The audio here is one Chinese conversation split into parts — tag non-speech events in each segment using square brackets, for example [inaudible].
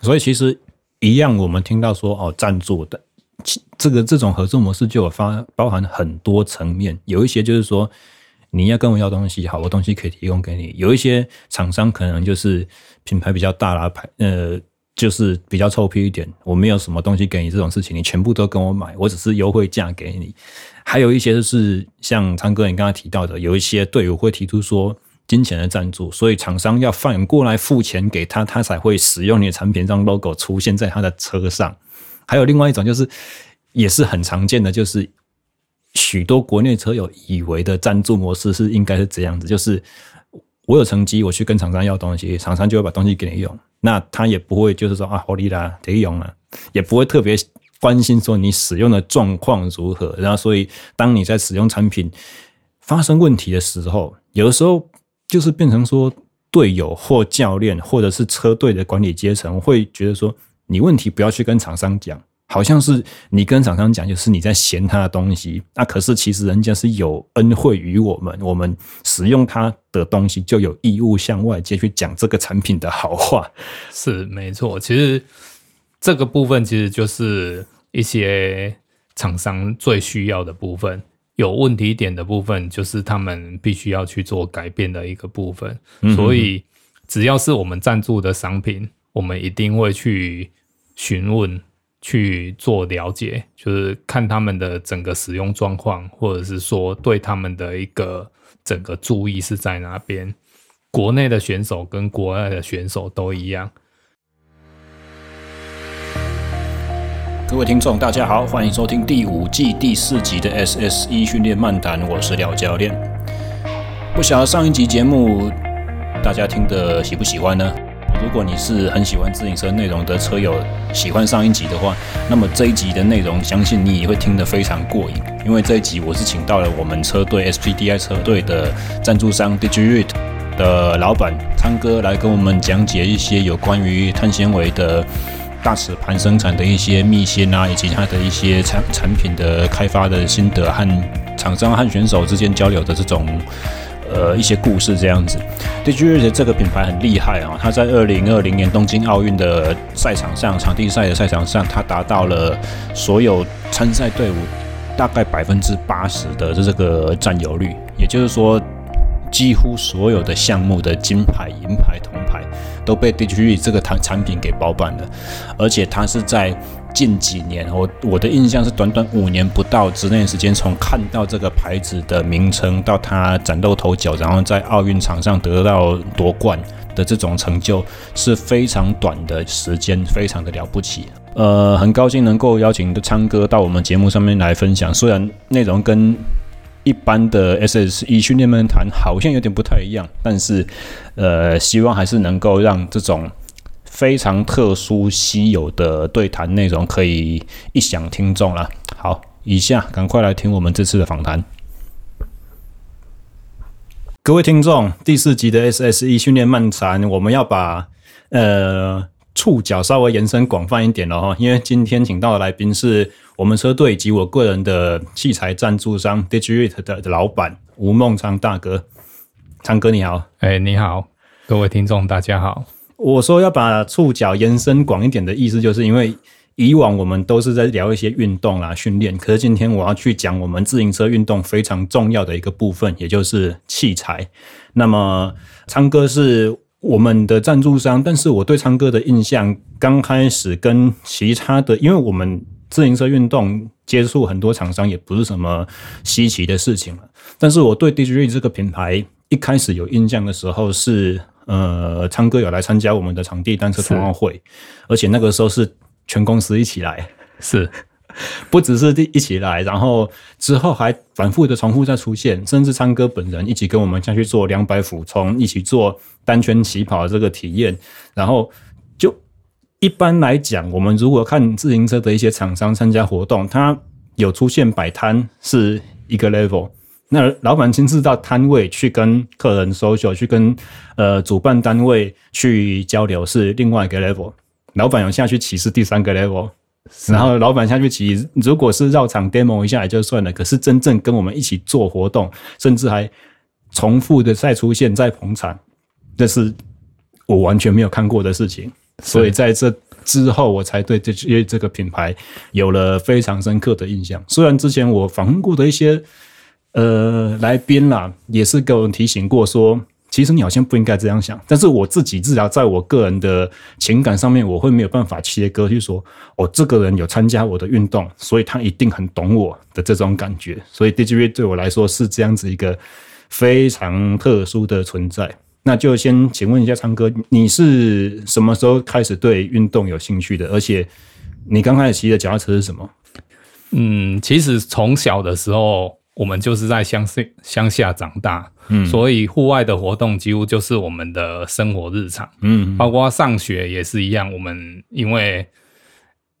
所以其实一样，我们听到说哦，赞助的这个这种合作模式就有发包含很多层面，有一些就是说你要跟我要东西，好，我东西可以提供给你；有一些厂商可能就是品牌比较大啦，牌呃。就是比较臭屁一点，我没有什么东西给你这种事情，你全部都跟我买，我只是优惠价给你。还有一些就是像昌哥你刚才提到的，有一些队友会提出说金钱的赞助，所以厂商要反过来付钱给他，他才会使用你的产品，让 logo 出现在他的车上。还有另外一种就是也是很常见的，就是许多国内车友以为的赞助模式是应该是这样子，就是我有成绩，我去跟厂商要东西，厂商就会把东西给你用。那他也不会就是说啊，好利啦，得用了，也不会特别关心说你使用的状况如何。然后，所以当你在使用产品发生问题的时候，有的时候就是变成说队友或教练或者是车队的管理阶层会觉得说，你问题不要去跟厂商讲。好像是你跟厂商讲，就是你在嫌他的东西，那可是其实人家是有恩惠于我们，我们使用他的东西就有义务向外界去讲这个产品的好话。是没错，其实这个部分其实就是一些厂商最需要的部分，有问题点的部分就是他们必须要去做改变的一个部分。嗯、所以只要是我们赞助的商品，我们一定会去询问。去做了解，就是看他们的整个使用状况，或者是说对他们的一个整个注意是在哪边。国内的选手跟国外的选手都一样。各位听众，大家好，欢迎收听第五季第四集的 SSE 训练漫谈，我是廖教练。不晓得上一集节目大家听得喜不喜欢呢？如果你是很喜欢自行车内容的车友，喜欢上一集的话，那么这一集的内容，相信你也会听得非常过瘾。因为这一集我是请到了我们车队 SPDI 车队的赞助商 Digirit 的老板昌哥来跟我们讲解一些有关于碳纤维的大齿盘生产的一些秘辛啊，以及它的一些产产品的开发的心得和厂商和选手之间交流的这种。呃，一些故事这样子。Digirite 这个品牌很厉害啊，它在二零二零年东京奥运的赛场上，场地赛的赛场上，它达到了所有参赛队伍大概百分之八十的这个占有率，也就是说，几乎所有的项目的金牌、银牌、铜牌都被 d i g i 这个产产品给包办了，而且它是在。近几年，我我的印象是短短五年不到之内时间，从看到这个牌子的名称到它崭露头角，然后在奥运场上得到夺冠的这种成就，是非常短的时间，非常的了不起。呃，很高兴能够邀请昌哥到我们节目上面来分享，虽然内容跟一般的 SSE 训练漫谈好像有点不太一样，但是呃，希望还是能够让这种。非常特殊稀有的对谈内容可以一响听众了。好，以下赶快来听我们这次的访谈。各位听众，第四集的 SSE 训练漫谈，我们要把呃触角稍微延伸广泛一点了哈，因为今天请到的来宾是我们车队以及我个人的器材赞助商 Digirite 的老板吴孟昌大哥。昌哥你好，哎、欸、你好，各位听众大家好。我说要把触角延伸广一点的意思，就是因为以往我们都是在聊一些运动啊、训练，可是今天我要去讲我们自行车运动非常重要的一个部分，也就是器材。那么昌哥是我们的赞助商，但是我对昌哥的印象刚开始跟其他的，因为我们自行车运动接触很多厂商也不是什么稀奇的事情了。但是我对 Digirite 这个品牌一开始有印象的时候是。呃，昌哥有来参加我们的场地单车冬奥会，而且那个时候是全公司一起来，是 [laughs] 不只是一起来，然后之后还反复的重复再出现，甚至昌哥本人一起跟我们下去做两百俯冲，一起做单圈起跑的这个体验。然后就一般来讲，我们如果看自行车的一些厂商参加活动，他有出现摆摊是一个 level。那老板亲自到摊位去跟客人 social，去跟呃主办单位去交流是另外一个 level。老板有下去骑是第三个 level，然后老板下去骑，如果是绕场 demo 一下也就算了，可是真正跟我们一起做活动，甚至还重复的再出现再捧场，这是我完全没有看过的事情。所以在这之后，我才对这些这个品牌有了非常深刻的印象。虽然之前我访问过的一些呃来宾啦，也是给我们提醒过说，其实你好像不应该这样想。但是我自己至少在我个人的情感上面，我会没有办法切割，去说哦，这个人有参加我的运动，所以他一定很懂我的这种感觉。所以 DigiRead 对我来说是这样子一个非常特殊的存在。那就先请问一下昌哥，你是什么时候开始对运动有兴趣的？而且你刚开始骑的脚踏车是什么？嗯，其实从小的时候，我们就是在乡乡下长大，嗯，所以户外的活动几乎就是我们的生活日常，嗯，包括上学也是一样。我们因为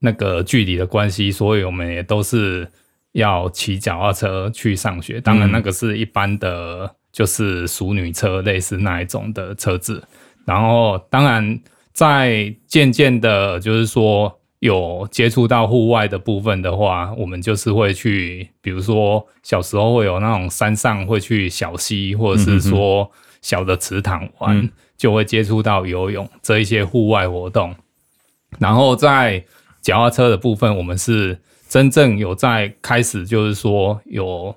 那个距离的关系，所以我们也都是要骑脚踏车去上学。当然，那个是一般的。就是熟女车，类似那一种的车子，然后当然在渐渐的，就是说有接触到户外的部分的话，我们就是会去，比如说小时候会有那种山上会去小溪，或者是说小的池塘玩，嗯、就会接触到游泳这一些户外活动。然后在脚踏车的部分，我们是真正有在开始，就是说有。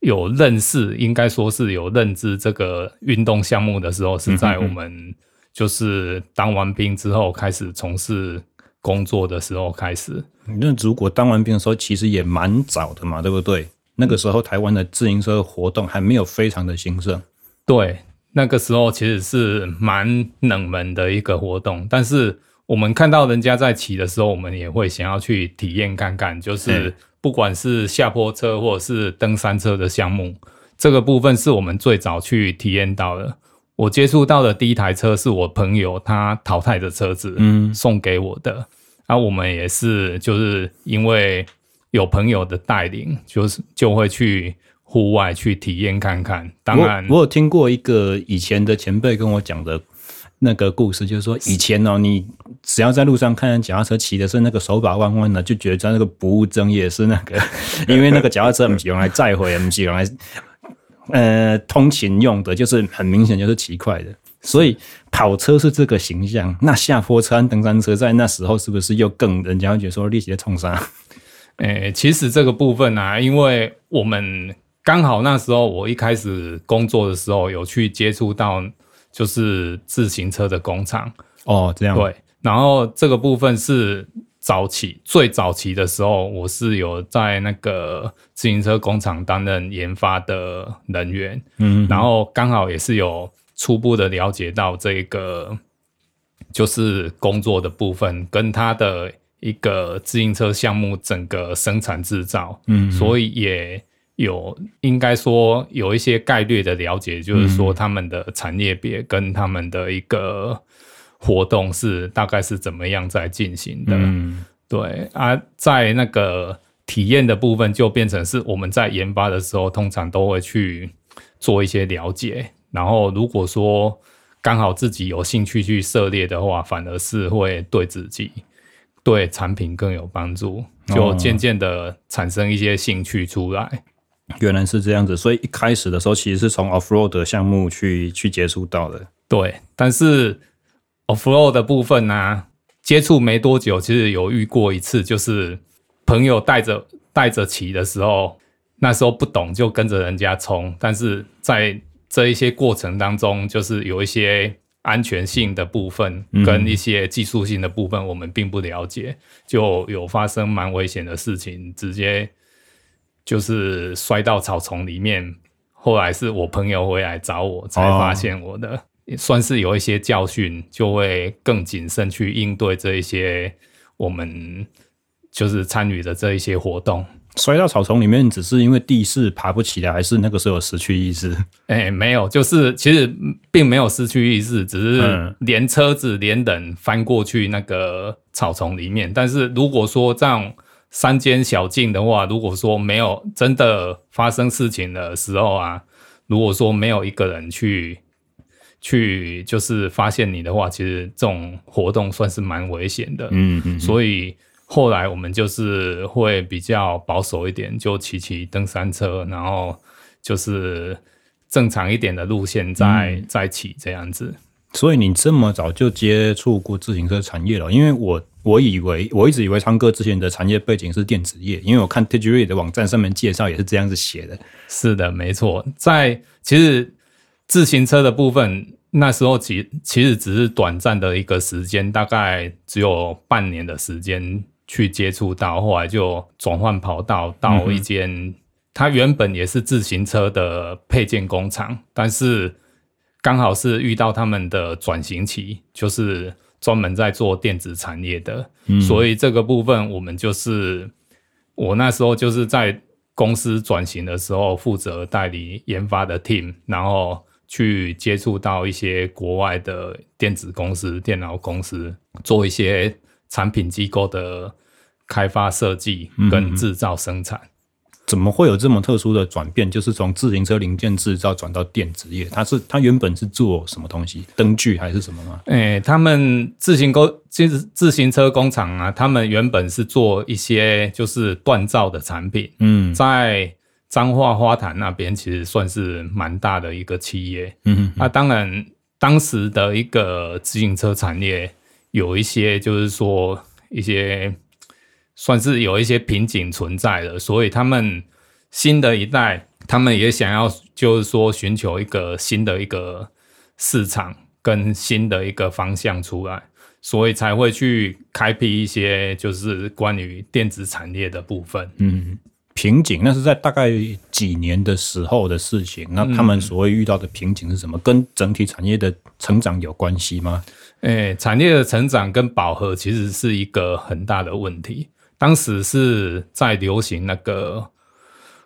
有认识，应该说是有认知这个运动项目的时候，是在我们就是当完兵之后开始从事工作的时候开始。那如果当完兵的时候，其实也蛮早的嘛，对不对？那个时候台湾的自行车活动还没有非常的兴盛。对，那个时候其实是蛮冷门的一个活动，但是我们看到人家在骑的时候，我们也会想要去体验看看，就是。不管是下坡车或者是登山车的项目，这个部分是我们最早去体验到的。我接触到的第一台车是我朋友他淘汰的车子，嗯，送给我的。啊，我们也是就是因为有朋友的带领，就是就会去户外去体验看看。当然我，我有听过一个以前的前辈跟我讲的。那个故事就是说，以前哦，你只要在路上看见脚踏车骑的是那个手把弯弯的，就觉得在那个不务正业是那个，[laughs] 因为那个脚踏车不是用来载货，不是用来呃通勤用的，就是很明显就是骑快的。所以跑车是这个形象，那下坡车、登山车在那时候是不是又更人家会觉得说力气在冲杀？[laughs] 诶，其实这个部分啊，因为我们刚好那时候我一开始工作的时候有去接触到。就是自行车的工厂哦，这样对。然后这个部分是早期最早期的时候，我是有在那个自行车工厂担任研发的人员，嗯，然后刚好也是有初步的了解到这个就是工作的部分跟他的一个自行车项目整个生产制造，嗯，所以也。有应该说有一些概率的了解，就是说他们的产业别跟他们的一个活动是大概是怎么样在进行的。嗯，对啊，在那个体验的部分就变成是我们在研发的时候，通常都会去做一些了解。然后如果说刚好自己有兴趣去涉猎的话，反而是会对自己对产品更有帮助，就渐渐的产生一些兴趣出来。原来是这样子，所以一开始的时候其实是从 off road 的项目去去接触到的。对，但是 off road 的部分呢、啊，接触没多久，其实有遇过一次，就是朋友带着带着骑的时候，那时候不懂就跟着人家冲，但是在这一些过程当中，就是有一些安全性的部分跟一些技术性的部分，我们并不了解，就有发生蛮危险的事情，直接。就是摔到草丛里面，后来是我朋友回来找我，才发现我的，也算是有一些教训，就会更谨慎去应对这一些我们就是参与的这一些活动。摔到草丛里面，只是因为地势爬不起来，还是那个时候失去意识？哎、欸，没有，就是其实并没有失去意识，只是连车子连人翻过去那个草丛里面。但是如果说这样。山间小径的话，如果说没有真的发生事情的时候啊，如果说没有一个人去去就是发现你的话，其实这种活动算是蛮危险的。嗯嗯。所以后来我们就是会比较保守一点，就骑骑登山车，然后就是正常一点的路线再再骑这样子。所以你这么早就接触过自行车产业了？因为我我以为我一直以为昌哥之前的产业背景是电子业，因为我看 TIGREE 的网站上面介绍也是这样子写的。是的，没错，在其实自行车的部分，那时候其其实只是短暂的一个时间，大概只有半年的时间去接触到，后来就转换跑道到一间，它原本也是自行车的配件工厂，但是。刚好是遇到他们的转型期，就是专门在做电子产业的，嗯，所以这个部分我们就是我那时候就是在公司转型的时候负责代理研发的 team，然后去接触到一些国外的电子公司、电脑公司，做一些产品机构的开发设计跟制造生产。嗯怎么会有这么特殊的转变？就是从自行车零件制造转到电子业，它是它原本是做什么东西？灯具还是什么吗？诶、欸，他们自行工其实自行车工厂啊，他们原本是做一些就是锻造的产品。嗯，在彰化花坛那边其实算是蛮大的一个企业。嗯哼，那、啊、当然当时的一个自行车产业有一些就是说一些。算是有一些瓶颈存在的，所以他们新的一代，他们也想要就是说寻求一个新的一个市场跟新的一个方向出来，所以才会去开辟一些就是关于电子产业的部分。嗯，瓶颈那是在大概几年的时候的事情。那他们所谓遇到的瓶颈是什么？跟整体产业的成长有关系吗？诶、产业的成长跟饱和其实是一个很大的问题。当时是在流行那个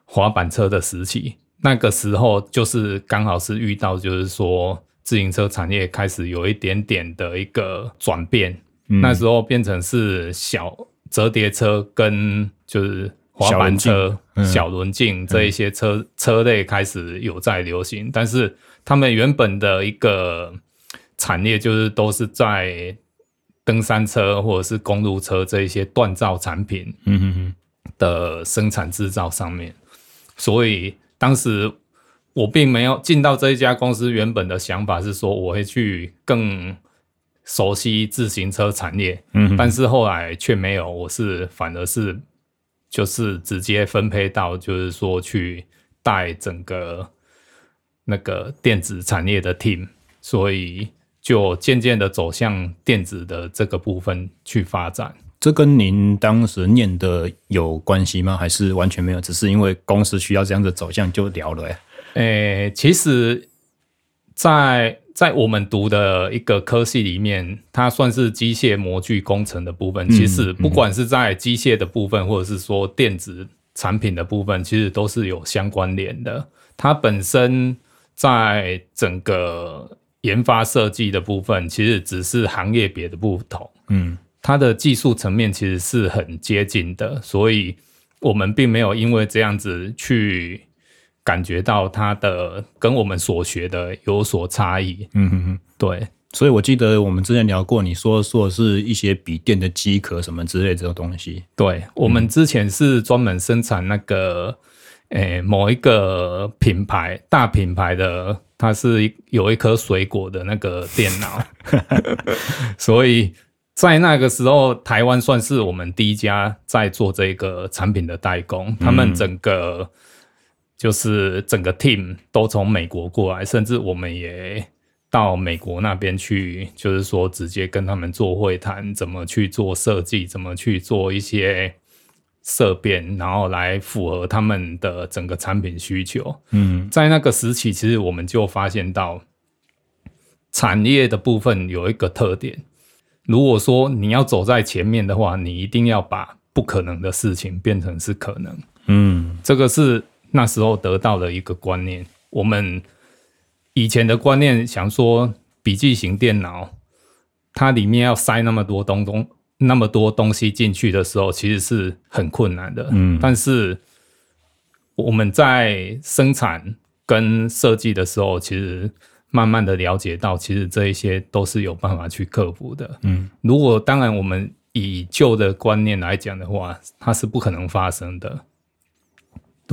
滑板车的时期，那个时候就是刚好是遇到，就是说自行车产业开始有一点点的一个转变，那时候变成是小折叠车跟就是滑板车、小轮径、嗯、这一些车、嗯、车类开始有在流行，但是他们原本的一个产业就是都是在。登山车或者是公路车这一些锻造产品的生产制造上面，所以当时我并没有进到这一家公司。原本的想法是说我会去更熟悉自行车产业，嗯，但是后来却没有。我是反而是就是直接分配到，就是说去带整个那个电子产业的 team，所以。就渐渐的走向电子的这个部分去发展，这跟您当时念的有关系吗？还是完全没有？只是因为公司需要这样的走向就聊了。诶、欸，其实在，在在我们读的一个科系里面，它算是机械模具工程的部分。其实不管是在机械的部分，或者是说电子产品的部分，其实都是有相关联的。它本身在整个。研发设计的部分其实只是行业别的不同，嗯，它的技术层面其实是很接近的，所以我们并没有因为这样子去感觉到它的跟我们所学的有所差异，嗯哼哼，对，所以我记得我们之前聊过，你说说的是一些笔电的机壳什么之类这种东西，对，我们之前是专门生产那个。诶、欸，某一个品牌，大品牌的，它是有一颗水果的那个电脑，[laughs] 所以在那个时候，台湾算是我们第一家在做这个产品的代工。他们整个就是整个 team 都从美国过来，甚至我们也到美国那边去，就是说直接跟他们做会谈，怎么去做设计，怎么去做一些。色变，然后来符合他们的整个产品需求。嗯，在那个时期，其实我们就发现到产业的部分有一个特点。如果说你要走在前面的话，你一定要把不可能的事情变成是可能。嗯，这个是那时候得到的一个观念。我们以前的观念想说，笔记型电脑它里面要塞那么多东东。那么多东西进去的时候，其实是很困难的。嗯，但是我们在生产跟设计的时候，其实慢慢的了解到，其实这一些都是有办法去克服的。嗯，如果当然我们以旧的观念来讲的话，它是不可能发生的。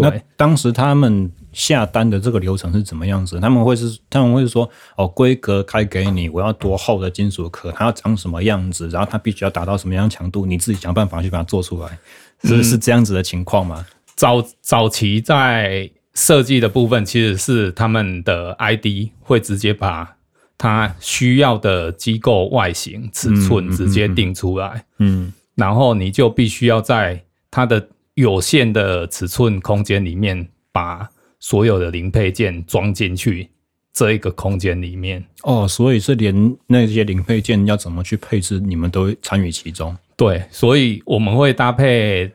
那当时他们下单的这个流程是怎么样子？他们会是他们会说哦，规格开给你，我要多厚的金属壳，它要长什么样子，然后它必须要达到什么样强度，你自己想办法去把它做出来，是是这样子的情况吗？嗯、早早期在设计的部分，其实是他们的 ID 会直接把它需要的机构外形尺寸直接定出来，嗯，嗯，嗯，然后你就必须要在它的。有限的尺寸空间里面，把所有的零配件装进去这一个空间里面哦，所以是连那些零配件要怎么去配置，你们都参与其中。对，所以我们会搭配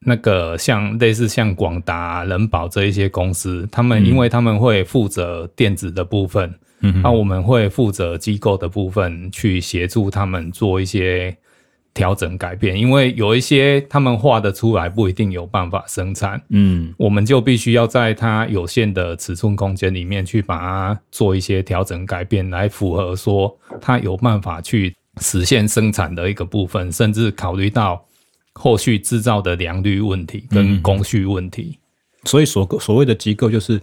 那个像类似像广达、人保这一些公司，他们因为他们会负责电子的部分，嗯，那我们会负责机构的部分，去协助他们做一些。调整改变，因为有一些他们画的出来，不一定有办法生产。嗯，我们就必须要在它有限的尺寸空间里面去把它做一些调整改变，来符合说它有办法去实现生产的一个部分，甚至考虑到后续制造的良率问题跟工序问题。嗯，所以所所谓的机构就是。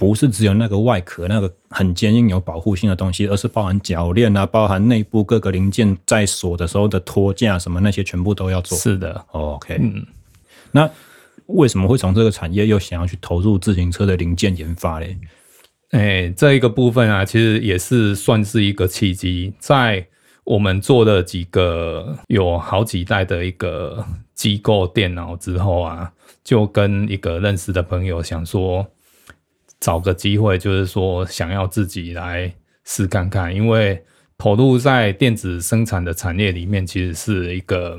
不是只有那个外壳那个很坚硬有保护性的东西，而是包含铰链啊，包含内部各个零件在锁的时候的托架什么那些全部都要做。是的，OK。嗯，那为什么会从这个产业又想要去投入自行车的零件研发嘞？哎、欸，这一个部分啊，其实也是算是一个契机，在我们做了几个有好几代的一个机构电脑之后啊，就跟一个认识的朋友想说。找个机会，就是说想要自己来试看看，因为投入在电子生产的产业里面，其实是一个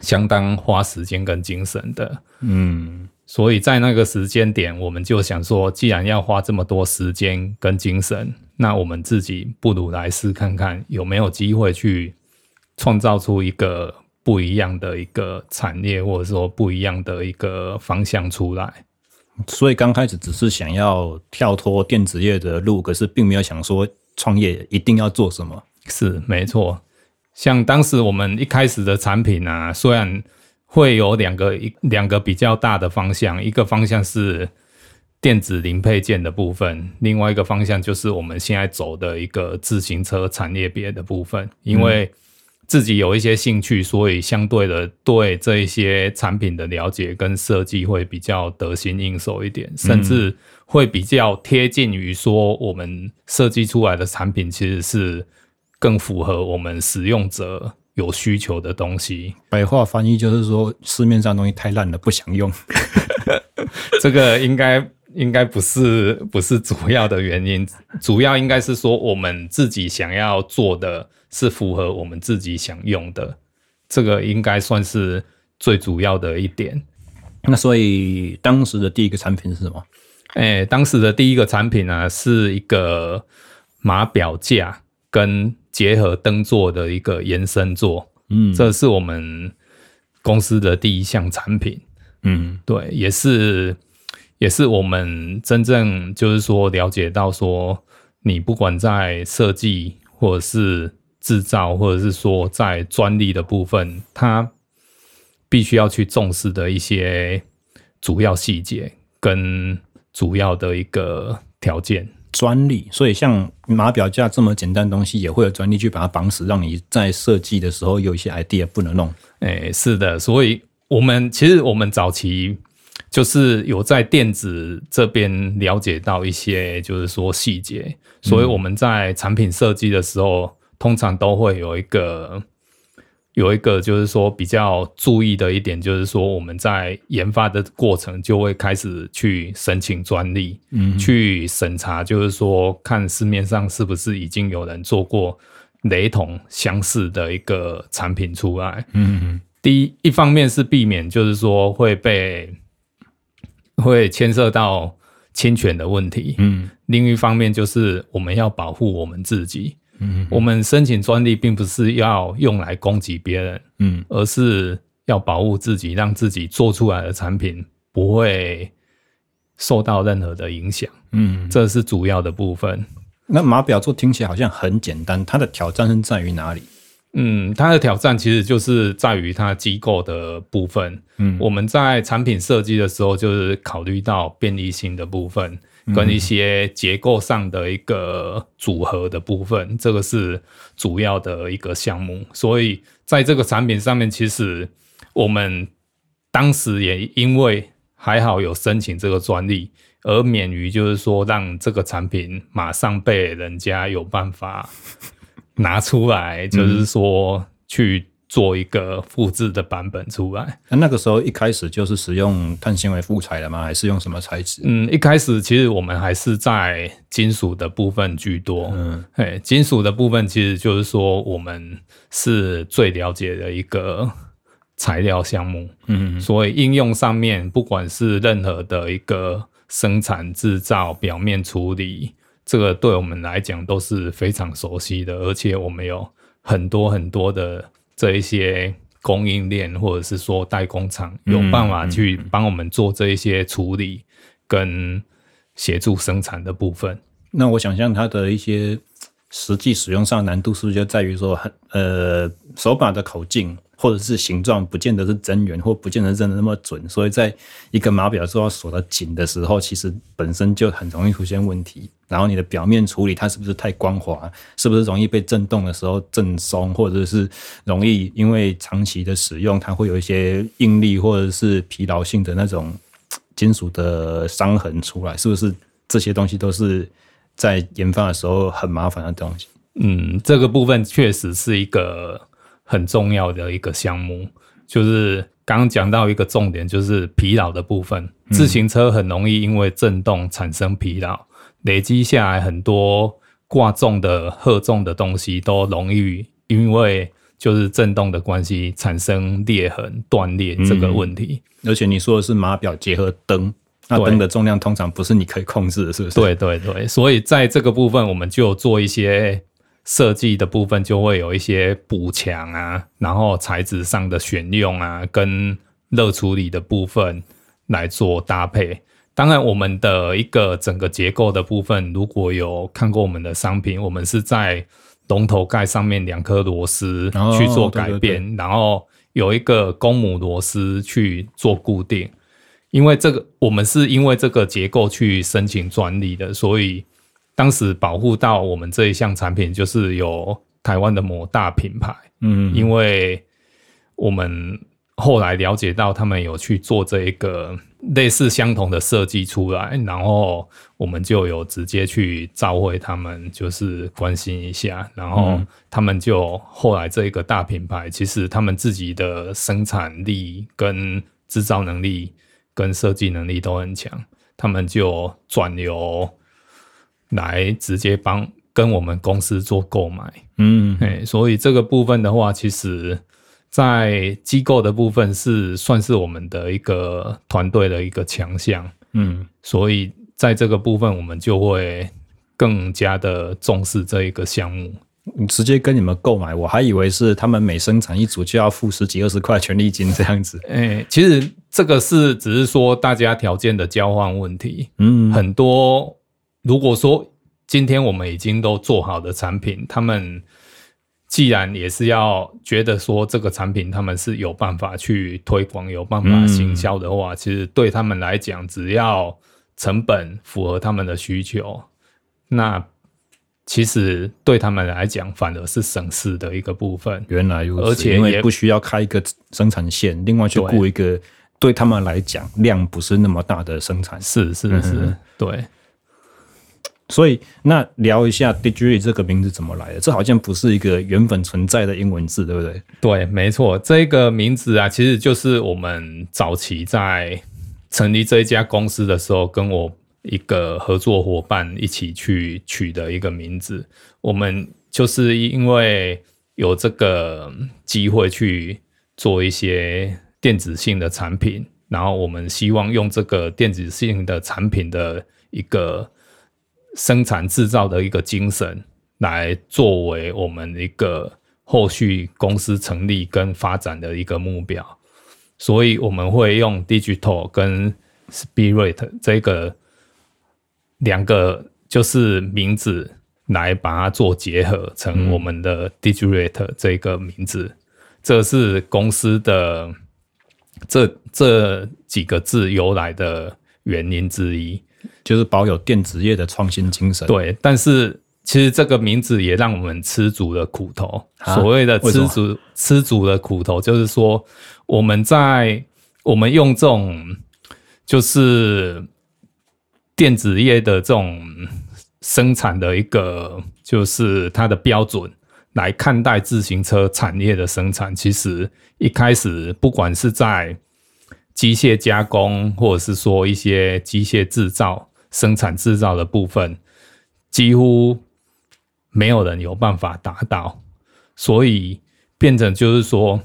相当花时间跟精神的。嗯，所以在那个时间点，我们就想说，既然要花这么多时间跟精神，那我们自己不如来试看看，有没有机会去创造出一个不一样的一个产业，或者说不一样的一个方向出来。所以刚开始只是想要跳脱电子业的路，可是并没有想说创业一定要做什么。是没错，像当时我们一开始的产品啊，虽然会有两个一两个比较大的方向，一个方向是电子零配件的部分，另外一个方向就是我们现在走的一个自行车产业别的部分，因为。自己有一些兴趣，所以相对的对这一些产品的了解跟设计会比较得心应手一点，甚至会比较贴近于说我们设计出来的产品其实是更符合我们使用者有需求的东西。白话翻译就是说，市面上东西太烂了，不想用。[laughs] 这个应该应该不是不是主要的原因，主要应该是说我们自己想要做的。是符合我们自己想用的，这个应该算是最主要的一点。那所以当时的第一个产品是什么？哎、欸，当时的第一个产品呢、啊，是一个码表架跟结合灯座的一个延伸座。嗯，这是我们公司的第一项产品。嗯，对，也是也是我们真正就是说了解到说，你不管在设计或者是制造，或者是说在专利的部分，它必须要去重视的一些主要细节跟主要的一个条件。专利，所以像码表架这么简单的东西，也会有专利去把它绑死，让你在设计的时候有一些 idea 不能弄。哎，是的，所以我们其实我们早期就是有在电子这边了解到一些，就是说细节，所以我们在产品设计的时候。通常都会有一个有一个，就是说比较注意的一点，就是说我们在研发的过程就会开始去申请专利，嗯，去审查，就是说看市面上是不是已经有人做过雷同相似的一个产品出来，嗯，第一一方面是避免就是说会被 [laughs] 会牵涉到侵权的问题，嗯，另一方面就是我们要保护我们自己。嗯，我们申请专利并不是要用来攻击别人，嗯，而是要保护自己，让自己做出来的产品不会受到任何的影响，嗯，这是主要的部分。那码表做听起来好像很简单，它的挑战是在于哪里？嗯，它的挑战其实就是在于它机构的部分。嗯，我们在产品设计的时候，就是考虑到便利性的部分，跟一些结构上的一个组合的部分，这个是主要的一个项目。所以在这个产品上面，其实我们当时也因为还好有申请这个专利，而免于就是说让这个产品马上被人家有办法。拿出来，就是说去做一个复制的版本出来。那、嗯、那个时候一开始就是使用碳纤维复材了吗？还是用什么材质？嗯，一开始其实我们还是在金属的部分居多。嗯，嘿，金属的部分其实就是说我们是最了解的一个材料项目。嗯，所以应用上面，不管是任何的一个生产制造、表面处理。这个对我们来讲都是非常熟悉的，而且我们有很多很多的这一些供应链，或者是说代工厂，有办法去帮我们做这一些处理跟协助生产的部分。那我想象它的一些实际使用上难度，是不是就在于说，很呃手把的口径？或者是形状不见得是真圆，或不见得真的那么准，所以在一个码表做到锁得紧的时候，其实本身就很容易出现问题。然后你的表面处理，它是不是太光滑？是不是容易被震动的时候震松，或者是容易因为长期的使用，它会有一些应力或者是疲劳性的那种金属的伤痕出来？是不是这些东西都是在研发的时候很麻烦的东西？嗯，这个部分确实是一个。很重要的一个项目，就是刚刚讲到一个重点，就是疲劳的部分。自行车很容易因为震动产生疲劳，累积下来很多挂重的、荷重的东西都容易因为就是震动的关系产生裂痕、断裂这个问题。而且你说的是码表结合灯，那灯的重量通常不是你可以控制的，是不是？对对对，所以在这个部分，我们就做一些。设计的部分就会有一些补强啊，然后材质上的选用啊，跟热处理的部分来做搭配。当然，我们的一个整个结构的部分，如果有看过我们的商品，我们是在龙头盖上面两颗螺丝去做改变，哦、对对对，然后有一个公母螺丝去做固定。因为这个，我们是因为这个结构去申请专利的，所以。当时保护到我们这一项产品，就是有台湾的某大品牌，嗯，因为我们后来了解到他们有去做这一个类似相同的设计出来，然后我们就有直接去召回他们，就是关心一下，然后他们就后来这一个大品牌，其实他们自己的生产力跟制造能力跟设计能力都很强，他们就转由。来直接帮跟我们公司做购买，嗯，哎，所以这个部分的话，其实，在机构的部分是算是我们的一个团队的一个强项，嗯，所以在这个部分，我们就会更加的重视这一个项目。你直接跟你们购买，我还以为是他们每生产一组就要付十几二十块权利金这样子。[laughs] 哎，其实这个是只是说大家条件的交换问题，嗯，很多。如果说今天我们已经都做好的产品，他们既然也是要觉得说这个产品他们是有办法去推广、有办法行销的话，嗯，其实对他们来讲，只要成本符合他们的需求，那其实对他们来讲反而是省事的一个部分。原来如此，而且也不需要开一个生产线，另外去雇一个对他们来讲量不是那么大的生产。是是是，嗯，对。所以，那聊一下 DIGIRI 这个名字怎么来的？这好像不是一个原本存在的英文字，对不对？对，没错，这个名字啊，其实就是我们早期在成立这一家公司的时候，跟我一个合作伙伴一起去取的一个名字。我们就是因为有这个机会去做一些电子性的产品，然后我们希望用这个电子性的产品的一个。生产制造的一个精神，来作为我们一个后续公司成立跟发展的一个目标，所以我们会用 Digital 跟 Spirit 这个两个就是名字来把它做结合成我们的 digital 这个名字，这是公司的这这几个字由来的原因之一，就是保有电子业的创新精神。对，但是其实这个名字也让我们吃足了苦头。所谓的吃足吃足了苦头，就是说我们在我们用这种就是电子业的这种。生产的一个就是它的标准来看待自行车产业的生产，其实一开始不管是在机械加工，或者是说一些机械制造、生产制造的部分，几乎没有人有办法达到，所以变成就是说，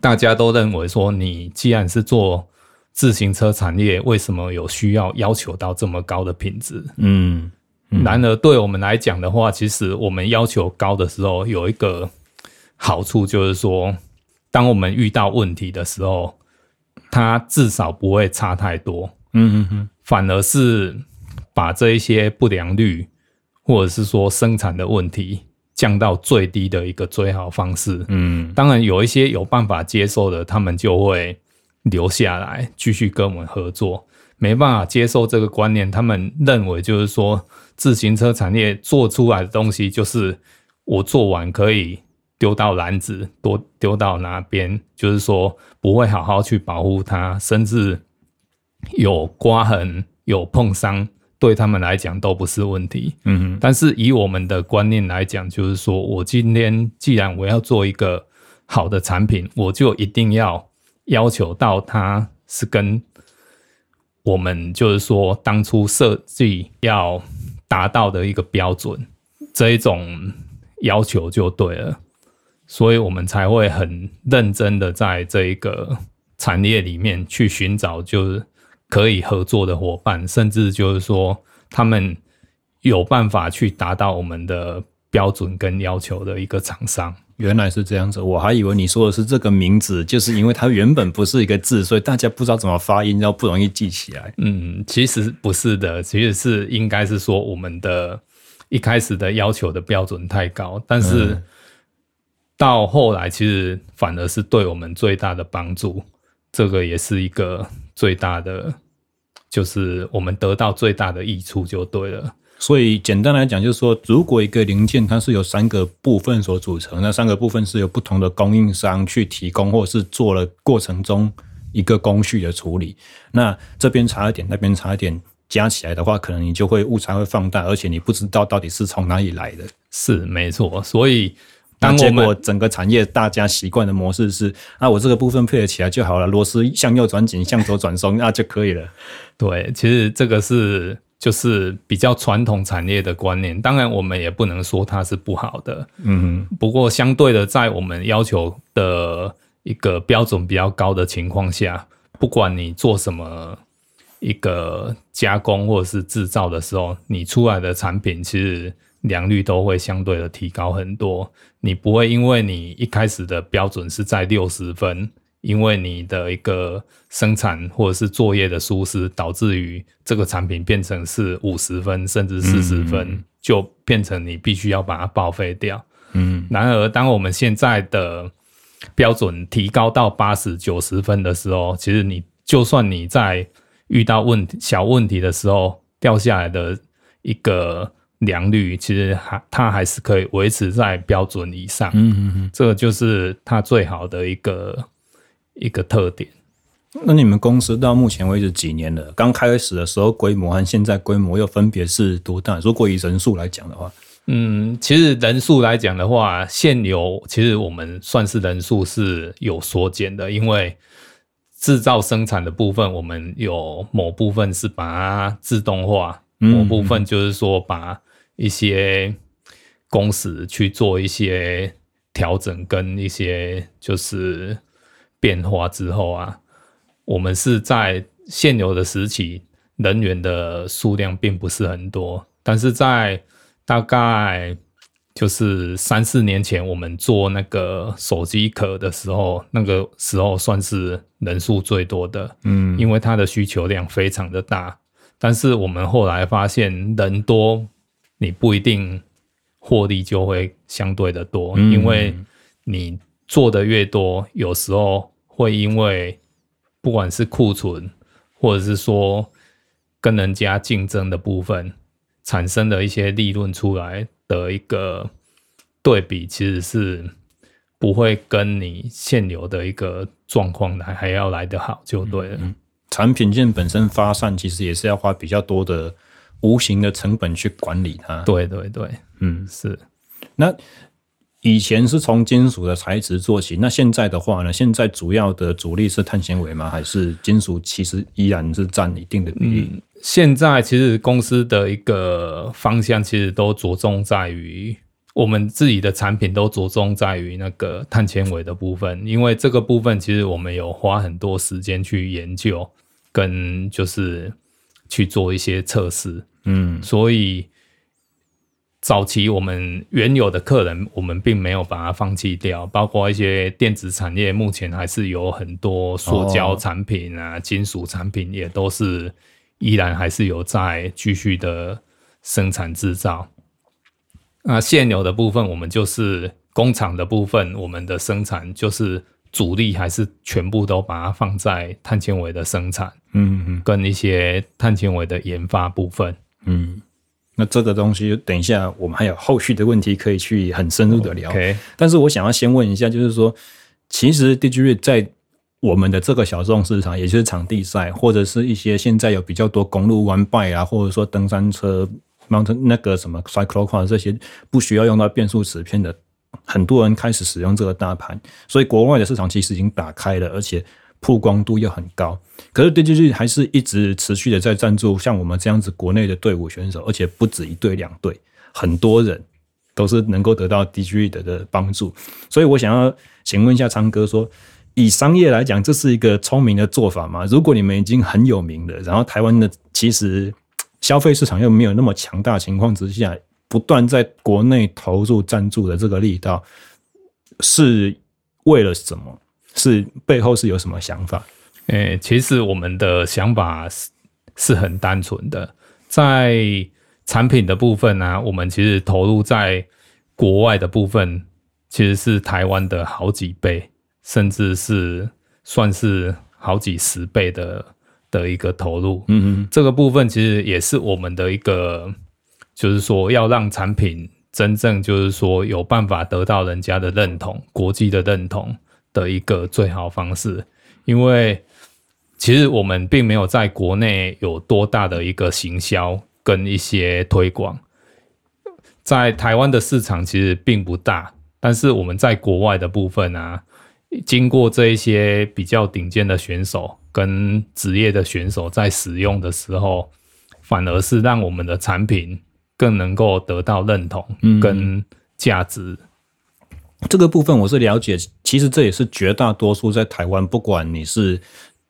大家都认为说，你既然是做自行车产业，为什么有需要要求到这么高的品质？嗯。然而，对我们来讲的话，其实我们要求高的时候，有一个好处就是说，当我们遇到问题的时候，它至少不会差太多。嗯嗯嗯，反而是把这一些不良率，或者是说生产的问题降到最低的一个最好方式。嗯，当然有一些有办法接受的，他们就会留下来继续跟我们合作。没办法接受这个观念，他们认为就是说。自行车产业做出来的东西，就是我做完可以丢到篮子，多丢到哪边，就是说不会好好去保护它，甚至有刮痕、有碰伤，对他们来讲都不是问题。嗯哼。但是以我们的观念来讲，就是说我今天既然我要做一个好的产品，我就一定要要求到它是跟我们就是说当初设计要。达到的一个标准，这一种要求就对了，所以我们才会很认真的在这一个产业里面去寻找，就是可以合作的伙伴，甚至就是说他们有办法去达到我们的标准跟要求的一个厂商。原来是这样子，我还以为你说的是这个名字，就是因为它原本不是一个字，所以大家不知道怎么发音，然后不容易记起来。嗯，其实不是的，其实是应该是说我们的一开始的要求的标准太高，但是到后来其实反而是对我们最大的帮助，这个也是一个最大的，就是我们得到最大的益处就对了。所以简单来讲，就是说，如果一个零件它是由三个部分所组成，那三个部分是由不同的供应商去提供，或者是做了过程中一个工序的处理。那这边差一点，那边差一点，加起来的话，可能你就会误差会放大，而且你不知道到底是从哪里来的。是没错。所以当结果整个产业大家习惯的模式是，啊，我这个部分配合起来就好了，螺丝向右转紧，向左转松，[laughs] 那就可以了。对，其实这个是。就是比较传统产业的观念，当然我们也不能说它是不好的，嗯。不过相对的，在我们要求的一个标准比较高的情况下，不管你做什么一个加工或者是制造的时候，你出来的产品其实良率都会相对的提高很多。你不会因为你一开始的标准是在六十分。因为你的一个生产或者是作业的疏失，导致于这个产品变成是五十分甚至四十分，嗯，就变成你必须要把它报废掉。嗯，然而当我们现在的标准提高到八十九十分的时候，其实你就算你在遇到问题小问题的时候掉下来的一个良率，其实还它还是可以维持在标准以上。嗯嗯嗯，这个就是它最好的一个。一个特点。那你们公司到目前为止几年了？刚开始的时候规模和现在规模又分别是多大？如果以人数来讲的话，嗯，其实人数来讲的话，现有其实我们算是人数是有缩减的，因为制造生产的部分，我们有某部分是把它自动化，某部分就是说把一些公司去做一些调整，跟一些就是。变化之后啊，我们是在现有的时期，人员的数量并不是很多，但是在大概就是三四年前，我们做那个手机壳的时候，那个时候算是人数最多的，嗯，因为它的需求量非常的大。但是我们后来发现，人多你不一定获利就会相对的多，嗯、因为你做的越多，有时候会因为不管是库存，或者是说跟人家竞争的部分，产生的一些利润出来的一个对比，其实是不会跟你现有的一个状况来还要来得好，就对了。嗯产品线本身发散，其实也是要花比较多的无形的成本去管理它。对对对，嗯，是。那以前是从金属的材质做起，那现在的话呢？现在主要的主力是碳纤维吗？还是金属其实依然是占一定的比例？嗯，现在其实公司的一个方向其实都着重在于我们自己的产品都着重在于那个碳纤维的部分，因为这个部分其实我们有花很多时间去研究。跟就是去做一些测试，嗯，所以早期我们原有的客人，我们并没有把它放弃掉，包括一些电子产业，目前还是有很多塑胶产品啊、哦、金属产品，也都是依然还是有在继续的生产制造。那现有的部分，我们就是工厂的部分，我们的生产就是。主力还是全部都把它放在碳纤维的生产，嗯嗯，跟一些碳纤维的研发部分，嗯，那这个东西等一下我们还有后续的问题可以去很深入的聊。但是我想要先问一下，就是说，其实 DigiRead 在我们的这个小众市场，也就是场地赛或者是一些现在有比较多公路 One Bike 啊，或者说登山车 Mountain 那个什么 Cyclocross 这些不需要用到变速齿片的。很多人开始使用这个大盘，所以国外的市场其实已经打开了，而且曝光度又很高。可是 Digi 还是一直持续的在赞助像我们这样子国内的队伍选手，而且不止一队两队，很多人都是能够得到 Digi 的帮助。所以我想要请问一下昌哥说，以商业来讲，这是一个聪明的做法吗？如果你们已经很有名了，然后台湾的其实消费市场又没有那么强大情况之下。不断在国内投入赞助的这个力道，是为了什么？是背后是有什么想法？诶、欸，其实我们的想法是是很单纯的，在产品的部分呢、啊，我们其实投入在国外的部分，其实是台湾的好几倍，甚至是算是好几十倍的的一个投入。嗯嗯，这个部分其实也是我们的一个。就是说，要让产品真正就是说有办法得到人家的认同、国际的认同的一个最好方式。因为其实我们并没有在国内有多大的一个行销跟一些推广，在台湾的市场其实并不大，但是我们在国外的部分啊，经过这一些比较顶尖的选手跟职业的选手在使用的时候，反而是让我们的产品。更能够得到认同跟价值。嗯，这个部分我是了解，其实这也是绝大多数在台湾，不管你是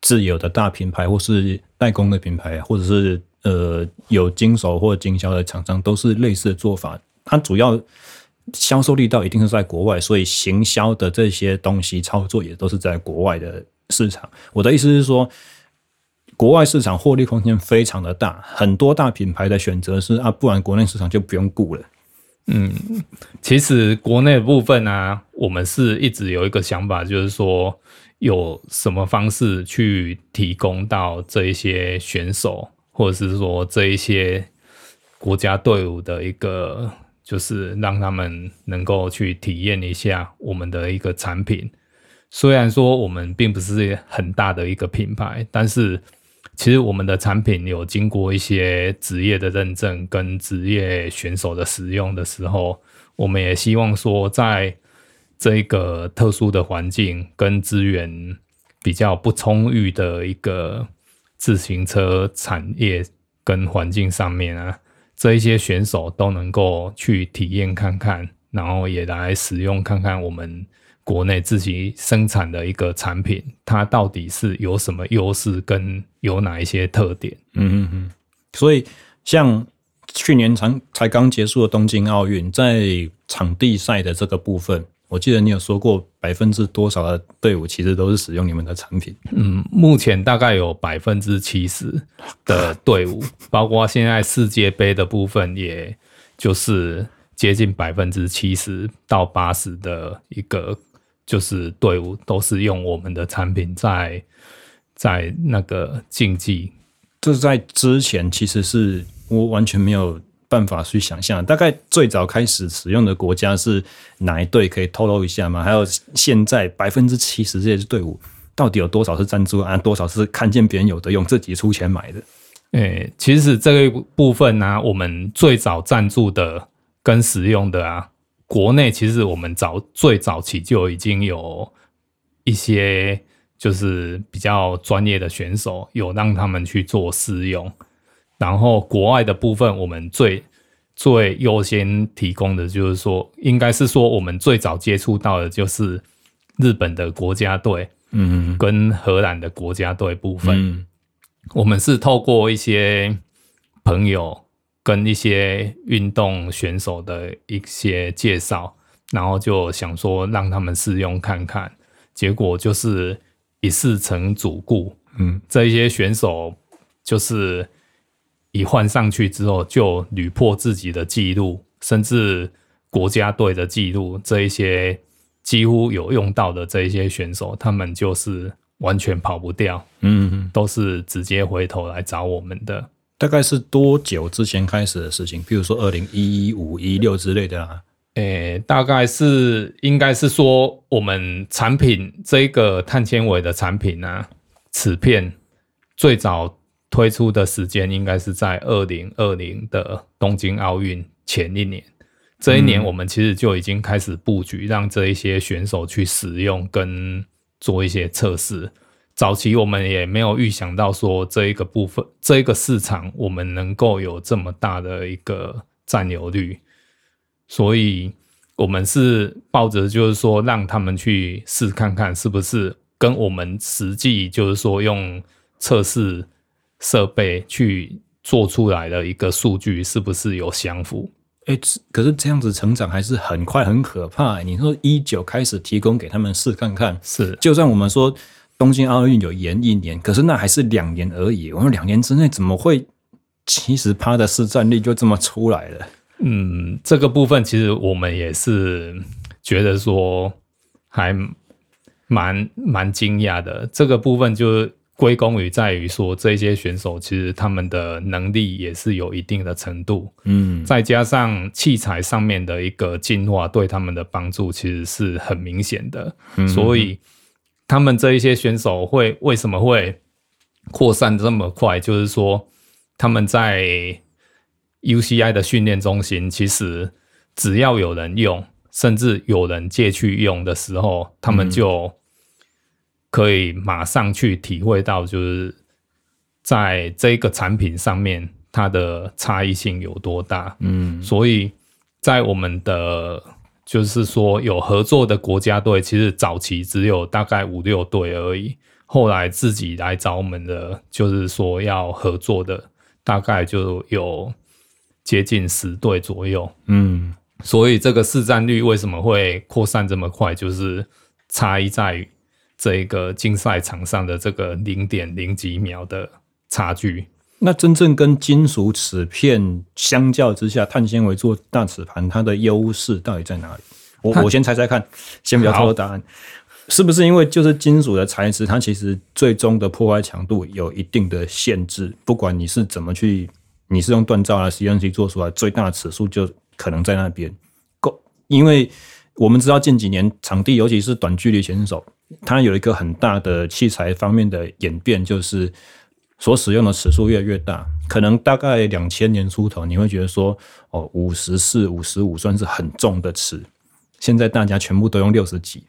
自有的大品牌，或是代工的品牌，或者是呃有经手或经销的厂商，都是类似的做法。它主要销售力道一定是在国外，所以行销的这些东西操作也都是在国外的市场。我的意思是说。国外市场获利空间非常的大，很多大品牌的选择是啊，不然国内市场就不用顾了。嗯，其实国内部分呢、我们是一直有一个想法，就是说有什么方式去提供到这一些选手，或者是说这一些国家队伍的一个，就是让他们能够去体验一下我们的一个产品。虽然说我们并不是很大的一个品牌，但是。其实我们的产品有经过一些职业的认证跟职业选手的使用的时候，我们也希望说，在这个特殊的环境跟资源比较不充裕的一个自行车产业跟环境上面啊，这一些选手都能够去体验看看，然后也来使用看看我们。国内自己生产的一个产品，它到底是有什么优势，跟有哪一些特点？嗯嗯嗯。所以，像去年才才刚结束的东京奥运，在场地赛的这个部分，我记得你有说过，百分之多少的队伍其实都是使用你们的产品？嗯，目前大概有百分之七十的队伍，包括现在世界杯的部分也就是接近百分之七十到八十的一个就是队伍都是用我们的产品在在那个竞技。这是在之前，其实是我完全没有办法去想象。大概最早开始使用的国家是哪一队？可以透露一下吗？还有现在百分之七十这些队伍，到底有多少是赞助啊？多少是看见别人有的用，自己出钱买的？诶、其实这个部分呢、我们最早赞助的跟使用的啊，国内其实我们早最早期就已经有一些就是比较专业的选手有让他们去做试用，然后国外的部分我们最最优先提供的就是说，应该是说我们最早接触到的就是日本的国家队，嗯，跟荷兰的国家队部分。嗯。我们是透过一些朋友跟一些运动选手的一些介绍，然后就想说让他们试用看看，结果就是一试成主顾。嗯，这一些选手就是一换上去之后就屡破自己的记录，甚至国家队的记录。这一些几乎有用到的这一些选手，他们就是。完全跑不掉，嗯，都是直接回头来找我们的。大概是多久之前开始的事情？比如说二零一五、一六之类的啊？诶、欸，大概是应该是说，我们产品这个碳纤维的产品啊，齿片最早推出的时间应该是在二零二零的东京奥运前一年。这一年，我们其实就已经开始布局，让这一些选手去使用跟。做一些测试，早期我们也没有预想到说这一个部分，这一个市场我们能够有这么大的一个占有率，所以我们是抱着就是说让他们去试看看是不是跟我们实际就是说用测试设备去做出来的一个数据是不是有相符。哎，可是这样子成长还是很快，很可怕。你说一九开始提供给他们试看看，是，就算我们说东京奥运有延一年，可是那还是两年而已。我们两年之内怎么会七十趴的市占率就这么出来了？嗯，这个部分其实我们也是觉得说还蛮蛮惊讶的。这个部分就是。归功于在于说，这些选手其实他们的能力也是有一定的程度，嗯，再加上器材上面的一个进化，对他们的帮助其实是很明显的。嗯，所以他们这一些选手会为什么会扩散这么快？就是说他们在 UCI 的训练中心，其实只要有人用，甚至有人借去用的时候，他们就。可以马上去体会到，就是在这个产品上面它的差异性有多大。嗯，所以在我们的就是说有合作的国家队，其实早期只有大概五六队而已。后来自己来找我们的，就是说要合作的，大概就有接近十队左右。嗯，所以这个市占率为什么会扩散这么快？就是差异在于。这一个竞赛场上的这个零点零几秒的差距，那真正跟金属齿片相较之下，碳纤维做大齿盘，它的优势到底在哪里？我我先猜猜看，先不要透露答案，是不是因为就是金属的材质，它其实最终的破坏强度有一定的限制，不管你是怎么去，你是用锻造啊、CNC 做出来，最大的齿数就可能在那边够，因为我们知道近几年场地，尤其是短距离选手。它有一个很大的器材方面的演变，就是所使用的尺数越来越大。可能大概两千年出头，你会觉得说，哦，五十四、五十五算是很重的尺，现在大家全部都用六十几。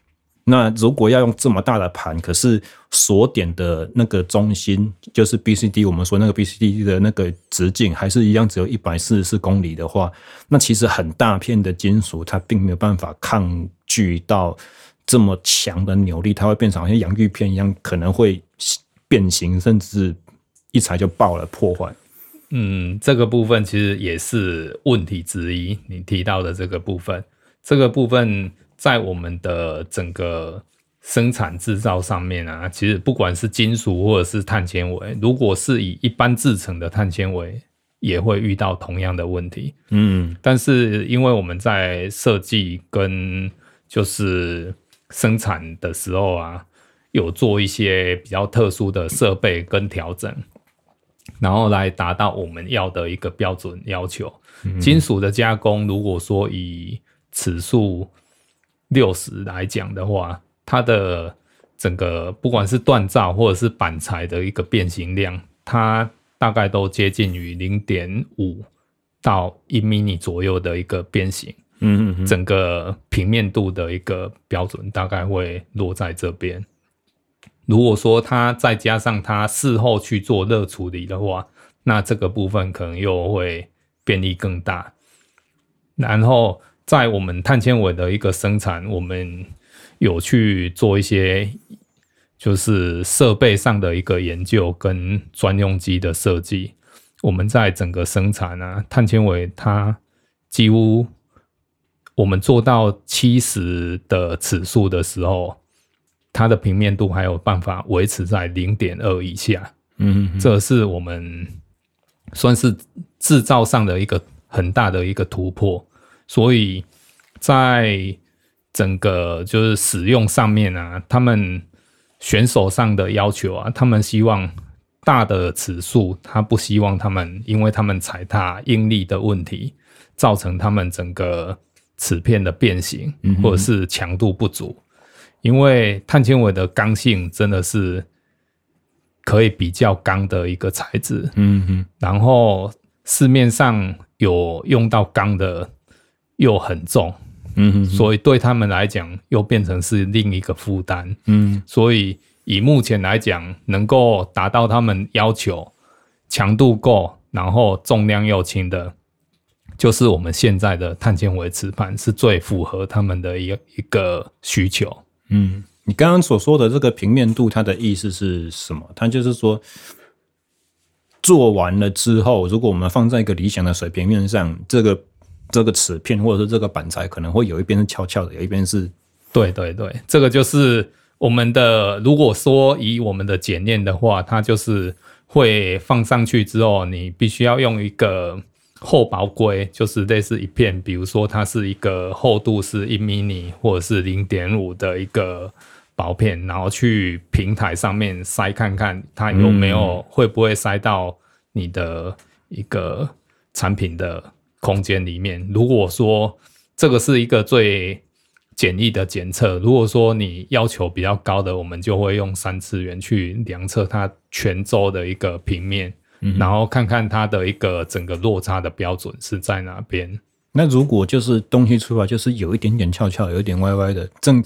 那如果要用这么大的盘，可是锁点的那个中心，就是 BCD，我们说那个 BCD 的那个直径还是一样，只有一百四十四公里的话，那其实很大片的金属，它并没有办法抗拒到。这么强的扭力，它会变成好像洋芋片一样，可能会变形，甚至一踩就爆了，破坏。嗯，这个部分其实也是问题之一。你提到的这个部分，这个部分在我们的整个生产制造上面啊，其实不管是金属或者是碳纤维，如果是以一般制成的碳纤维也会遇到同样的问题。嗯，但是因为我们在设计跟就是生产的时候啊，有做一些比较特殊的设备跟调整，然后来达到我们要的一个标准要求。嗯、金属的加工，如果说以齿数六十来讲的话，它的整个不管是锻造或者是板材的一个变形量，它大概都接近于零点五到一 mini 左右的一个变形。嗯嗯，整个平面度的一个标准大概会落在这边。如果说它再加上它事后去做热处理的话，那这个部分可能又会变异更大。然后在我们碳纤维的一个生产，我们有去做一些就是设备上的一个研究跟专用机的设计。我们在整个生产啊，碳纤维它几乎我们做到七十的齿数的时候，它的平面度还有办法维持在零点二以下。嗯哼，这是我们算是制造上的一个很大的一个突破。所以在整个就是使用上面啊，他们选手上的要求啊，他们希望大的齿数，他不希望他们，因为他们踩踏应力的问题，造成他们整个齿片的变形，或者是强度不足。因为碳纤维的刚性真的是可以比较刚的一个材质。嗯哼，然后市面上有用到钢的又很重。嗯哼，所以对他们来讲，又变成是另一个负担。嗯，所以以目前来讲，能够达到他们要求，强度够，然后重量又轻的，就是我们现在的碳纤维磁盘是最符合他们的一个一个需求。嗯，你刚刚所说的这个平面度，它的意思是什么？它就是说，做完了之后，如果我们放在一个理想的水平面上，这个。这个齿片或者是这个板材可能会有一边是翘翘的，有一边是，对对对，这个就是我们的。如果说以我们的检验的话，它就是会放上去之后，你必须要用一个厚薄规，就是类似一片，比如说它是一个厚度是一 mini 或者是零点五的一个薄片，然后去平台上面塞看看它有没有会不会塞到你的一个产品的。空间里面，如果说这个是一个最简易的检测，如果说你要求比较高的，我们就会用三次元去量测它全周的一个平面，嗯，然后看看它的一个整个落差的标准是在哪边。那如果就是东西出来就是有一点点翘翘，有一点歪歪的，正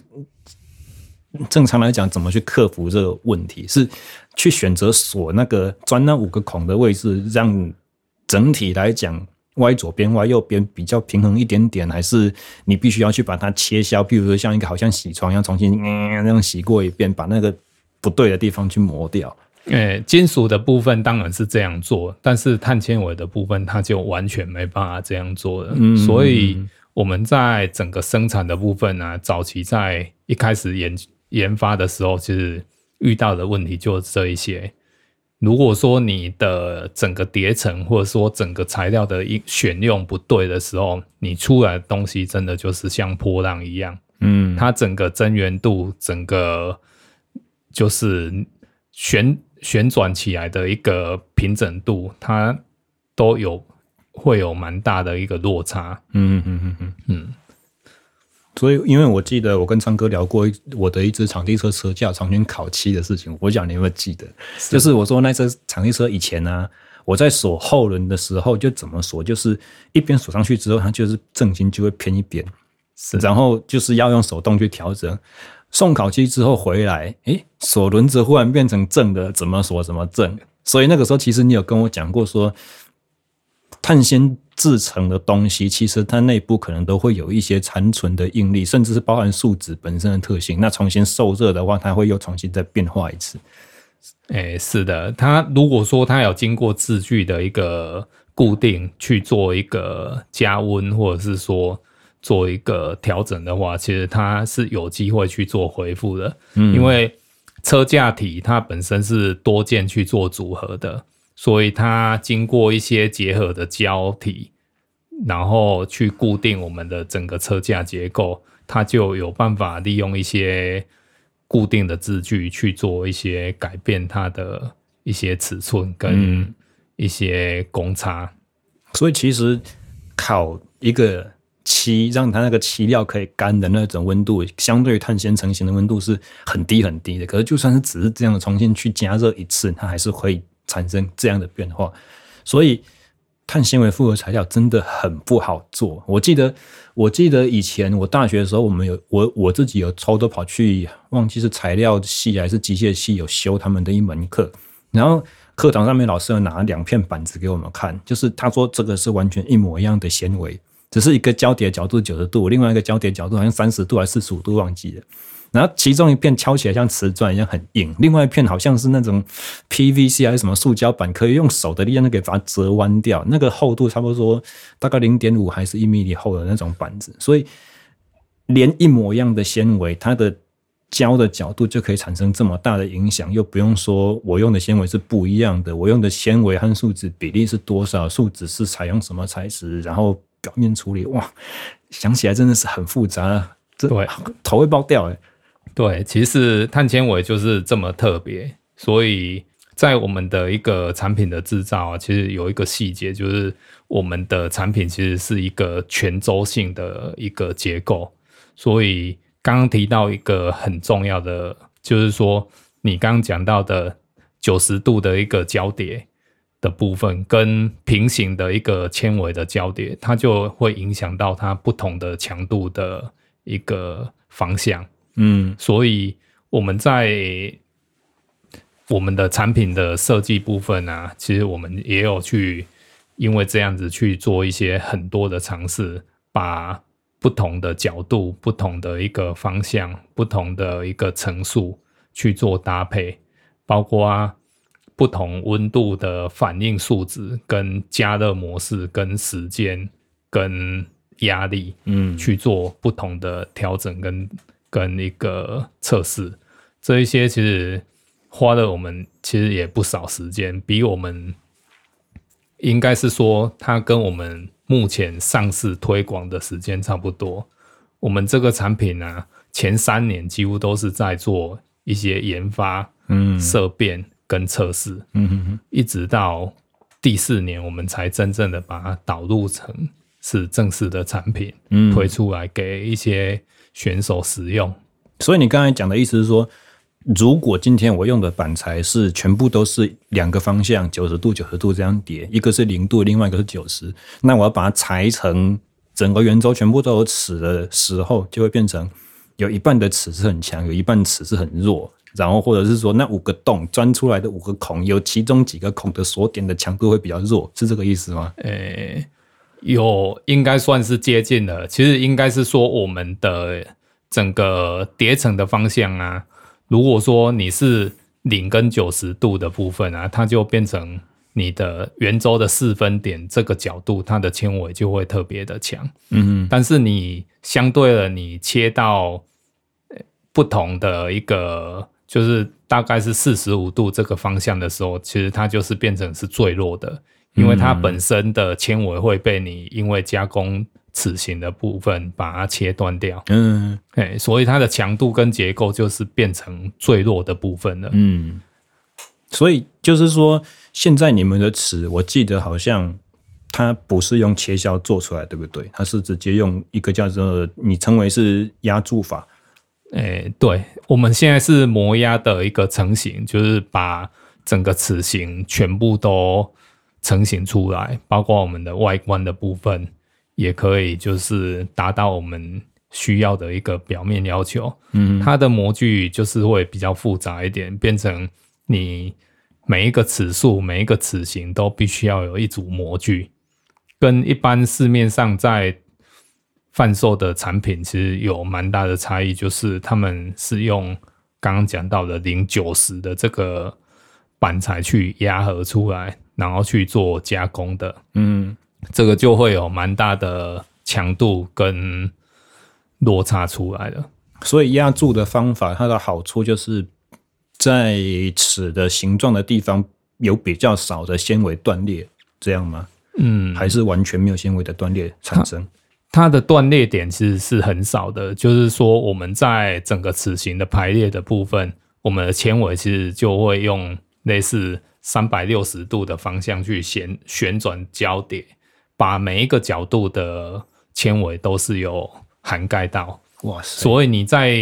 正常来讲，怎么去克服这个问题？是去选择锁那个钻那五个孔的位置，让整体来讲。歪左边、歪右边比较平衡一点点，还是你必须要去把它切削？譬如说，像一个好像洗床一样，重新那样洗过一遍，把那个不对的地方去磨掉。诶，金属的部分当然是这样做，但是碳纤维的部分它就完全没办法这样做了。嗯，所以我们在整个生产的部分呢、啊，早期在一开始研研发的时候，其实遇到的问题就是这一些。如果说你的整个叠层或者说整个材料的一选用不对的时候，你出来的东西真的就是像波浪一样，嗯，它整个增圆度，整个就是旋旋转起来的一个平整度，它都有会有蛮大的一个落差，嗯嗯嗯嗯嗯。所以，因为我记得我跟昌哥聊过我的一只场地车车架长圈烤漆的事情，我想你有没有记得？就是我说那车场地车以前呢、啊，我在锁后轮的时候就怎么锁，就是一边锁上去之后，它就是重心就会偏一边，然后就是要用手动去调整。送烤漆之后回来，诶，锁轮子忽然变成正的，怎么锁怎么正。所以那个时候其实你有跟我讲过说，碳纤。制成的东西，其实它内部可能都会有一些残存的应力，甚至是包含树脂本身的特性。那重新受热的话，它会又重新再变化一次。诶、是的，它如果说它有经过制具的一个固定去做一个加温，或者是说做一个调整的话，其实它是有机会去做回复的。嗯，因为车架体它本身是多件去做组合的。所以它经过一些结合的胶体，然后去固定我们的整个车架结构，它就有办法利用一些固定的字距去做一些改变它的一些尺寸跟一些公差。嗯、所以其实考一个。漆让它那个漆料可以干的那种温度，相对于碳纤成型的温度是很低很低的。可是就算是只是这样的重新去加热一次，它还是会产生这样的变化。所以碳纤维复合材料真的很不好做。我记得，我记得以前我大学的时候，我们有我我自己有偷偷跑去，忘记是材料系还是机械系有修他们的一门课，然后课堂上面老师有拿两片板子给我们看，就是他说这个是完全一模一样的纤维。只是一个交叠角度九十度，另外一个交叠角度好像三十度还是四十五度，忘记了。然后其中一片敲起来像瓷砖一样很硬，另外一片好像是那种 PVC 还是什么塑胶板，可以用手的力量给把它折弯掉。那个厚度差不多大概零点五还是一米米厚的那种板子，所以连一模一样的纤维，它的胶的角度就可以产生这么大的影响，又不用说我用的纤维是不一样的，我用的纤维和树脂比例是多少，树脂是采用什么材质，然后。表面处理哇，想起来真的是很复杂，这对头会爆掉哎。对，其实碳纤维就是这么特别，所以在我们的一个产品的制造啊，其实有一个细节，就是我们的产品其实是一个全周性的一个结构。所以刚刚提到一个很重要的，就是说你刚刚讲到的九十度的一个交叠。的部分跟平行的一个纤维的交叠，它就会影响到它不同的强度的一个方向。嗯，所以我们在我们的产品的设计部分啊，其实我们也有去因为这样子去做一些很多的尝试，把不同的角度、不同的一个方向、不同的一个层数去做搭配，包括啊。不同温度的反应数值、跟加热模式、跟时间、跟压力，嗯，去做不同的调整跟跟一个测试，这一些其实花了我们其实也不少时间，比我们应该是说，它跟我们目前上市推广的时间差不多。我们这个产品呢、啊，前三年几乎都是在做一些研发、嗯，色变。跟测试，嗯哼哼，一直到第四年，我们才真正的把它导入成是正式的产品，嗯，推出来给一些选手使用。所以你刚才讲的意思是说，如果今天我用的板材是全部都是两个方向，九十度、九十度这样叠，一个是零度，另外一个是九十，那我要把它裁成整个圆周全部都有齿的时候，就会变成有一半的齿是很强，有一半齿是很弱。然后，或者是说，那五个洞钻出来的五个孔，有其中几个孔的锁点的强度会比较弱，是这个意思吗？诶，有，应该算是接近了。其实应该是说，我们的整个叠层的方向啊，如果说你是零跟九十度的部分啊，它就变成你的圆周的四分点这个角度，它的纤维就会特别的强。嗯哼，但是你相对了，你切到不同的一个。就是大概是四十五度这个方向的时候，其实它就是变成是最弱的，因为它本身的纤维会被你因为加工齿形的部分把它切断掉。嗯，哎，所以它的强度跟结构就是变成最弱的部分了。嗯，所以就是说，现在你们的齿，我记得好像它不是用切削做出来，对不对？它是直接用一个叫做你称为是压铸法。诶、欸，对，我们现在是模压的一个成型，就是把整个齿形全部都成型出来，包括我们的外观的部分，也可以就是达到我们需要的一个表面要求。嗯，它的模具就是会比较复杂一点，变成你每一个齿数、每一个齿形都必须要有一组模具，跟一般市面上在贩售的产品其实有蛮大的差异，就是他们是用刚刚讲到的零九十的这个板材去压合出来，然后去做加工的。嗯，这个就会有蛮大的强度跟落差出来的。所以压铸的方法，它的好处就是在齿的形状的地方有比较少的纤维断裂，这样吗？嗯，还是完全没有纤维的断裂产生？它的断裂点其实是很少的，就是说我们在整个齿形的排列的部分，我们的纤维其实就会用类似三百六十度的方向去旋旋转交叠，把每一个角度的纤维都是有涵盖到。哇塞！所以你在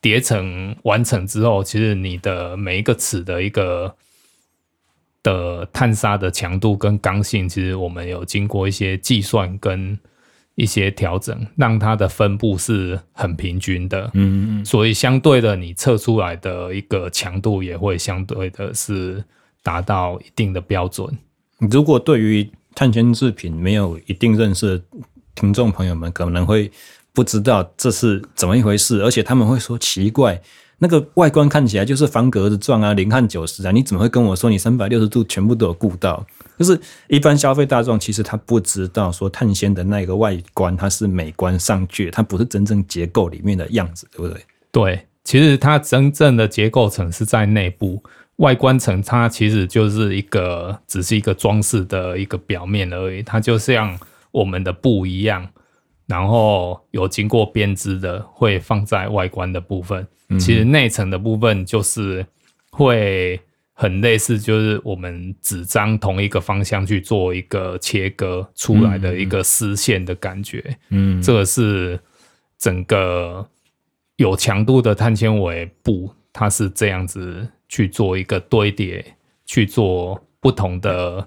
叠层完成之后，其实你的每一个齿的一个的碳砂的强度跟刚性，其实我们有经过一些计算跟一些调整，让它的分布是很平均的。嗯嗯。所以相对的，你测出来的一个强度也会相对的是达到一定的标准。如果对于碳纤制品没有一定认识的听众朋友们，可能会。不知道这是怎么一回事，而且他们会说奇怪，那个外观看起来就是方格子状啊，零和九十啊，你怎么会跟我说你三百六十度全部都有顾到？就是一般消费大众其实他不知道说碳纤的那个外观它是美观上去，它不是真正结构里面的样子，对不对？对，其实它真正的结构层是在内部，外观层它其实就是一个只是一个装饰的一个表面而已，它就像我们的布一样。然后有经过编织的会放在外观的部分，其实内层的部分就是会很类似，就是我们纸张同一个方向去做一个切割出来的一个丝线的感觉。嗯，这个是整个有强度的碳纤维布，它是这样子去做一个堆叠，去做不同的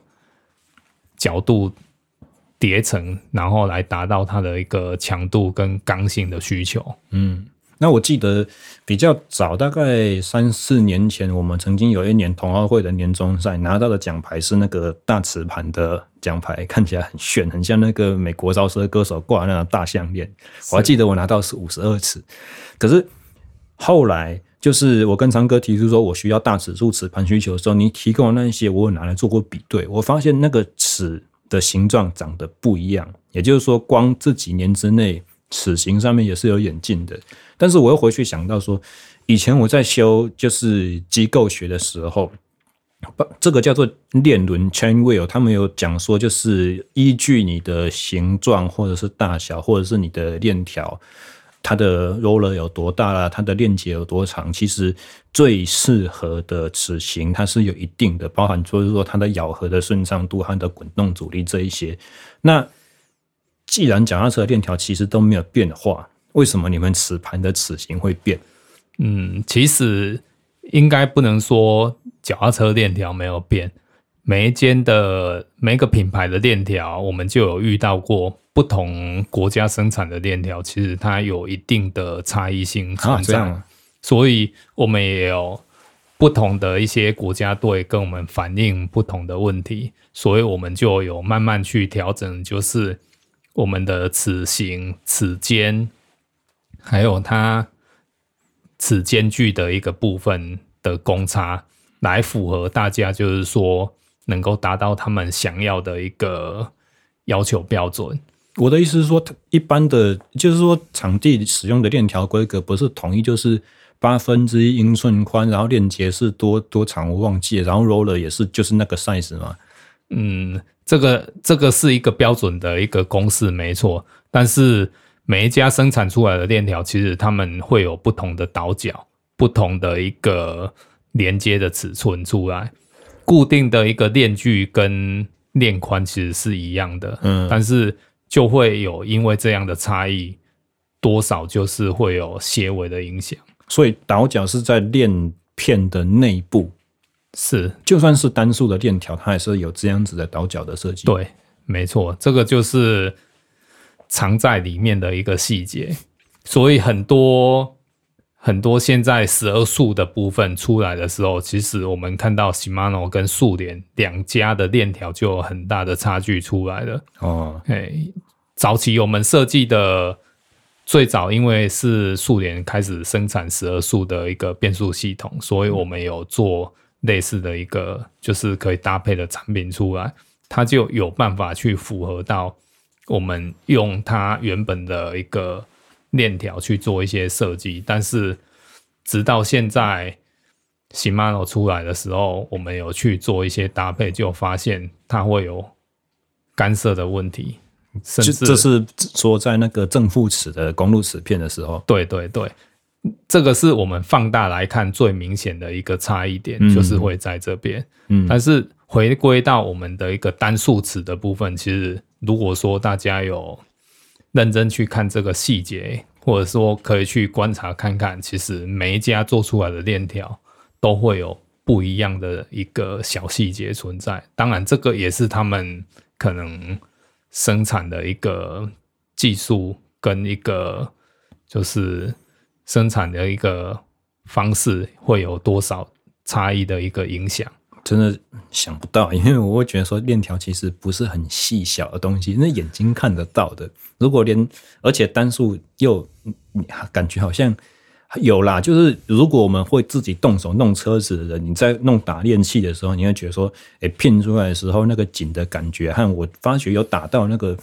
角度。叠层，然后来达到它的一个强度跟刚性的需求。嗯，那我记得比较早，大概三四年前，我们曾经有一年同奥会的年终赛拿到的奖牌是那个大瓷盘的奖牌，看起来很炫，很像那个美国饶舌歌手挂那个大项链。我还记得我拿到是五十二尺，可是后来就是我跟长哥提出说我需要大尺数齿盘需求的时候，你提供的那些我有拿来做过比对，我发现那个尺。的形状长得不一样，也就是说，光这几年之内，齿形上面也是有演进的。但是我又回去想到说，以前我在修就是机构学的时候，这个叫做链轮 chain wheel，他们有讲说，就是依据你的形状或者是大小，或者是你的链条。它的 roller 有多大啦？它的链接有多长？其实最适合的齿形，它是有一定的，包含就是说它的咬合的顺畅度和的滚动阻力这一些。那既然脚踏车的链条其实都没有变化，为什么你们齿盘的齿形会变？嗯，其实应该不能说脚踏车链条没有变，每一间的每一个品牌的链条，我们就有遇到过。不同国家生产的链条，其实它有一定的差异性存在，啊，所以我们也有不同的一些国家队跟我们反映不同的问题，所以我们就有慢慢去调整，就是我们的齿形、齿间，还有它齿间距的一个部分的公差，来符合大家，就是说能够达到他们想要的一个要求标准。我的意思是说，一般的，就是说，场地使用的链条规格不是统一，就是八分之一英寸宽，然后链接是多多长我忘记了，然后 roller 也是就是那个 size 嘛。嗯，这个这个是一个标准的一个公式，没错。但是每一家生产出来的链条，其实他们会有不同的倒角，不同的一个连接的尺寸出来，固定的一个链距跟链宽其实是一样的。嗯，但是。就会有因为这样的差异，多少就是会有些微的影响。所以倒角是在链片的内部，是就算是单数的链条，它也是有这样子的倒角的设计。对，没错，这个就是藏在里面的一个细节。所以很多。很多现在十二速的部分出来的时候，其实我们看到 Shimano 跟速联两家的链条就有很大的差距出来了。哦，哎，早期我们设计的最早，因为是速联开始生产十二速的一个变速系统，所以我们有做类似的一个就是可以搭配的产品出来，它就有办法去符合到我们用它原本的一个。链条去做一些设计，但是直到现在 Shimano 出来的时候，我们有去做一些搭配，就发现它会有干涉的问题，甚至这是说在那个正负齿的公路齿片的时候，对对对，这个是我们放大来看最明显的一个差异点，嗯、就是会在这边。嗯，但是回归到我们的一个单数词的部分，其实如果说大家有认真去看这个细节，或者说可以去观察看看，其实每一家做出来的链条都会有不一样的一个小细节存在。当然，这个也是他们可能生产的一个技术跟一个就是生产的一个方式会有多少差异的一个影响。真的想不到，因为我会觉得说链条其实不是很细小的东西，那眼睛看得到的。如果连而且单数又感觉好像有啦，就是如果我们会自己动手弄车子的人，你在弄打链器的时候，你会觉得说，哎，拼出来的时候那个紧的感觉和我发觉有打到那个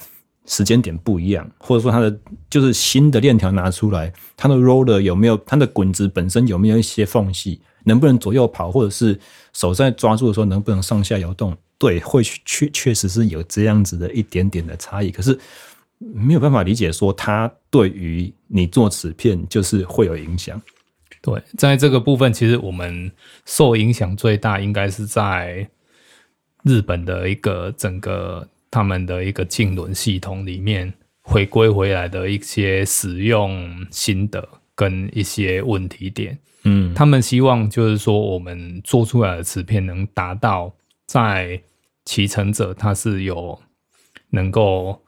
时间点不一样，或者说它的就是新的链条拿出来，它的 roller 有没有它的滚子本身有没有一些缝隙？能不能左右跑，或者是手在抓住的时候能不能上下摇动？对，会确确实是有这样子的一点点的差异。可是没有办法理解说它对于你做齿片就是会有影响。对，在这个部分，其实我们受影响最大应该是在日本的一个整个他们的一个净轮系统里面回归回来的一些使用心得跟一些问题点。嗯，他们希望就是说，我们做出来的磁片能达到在骑乘者他是有能够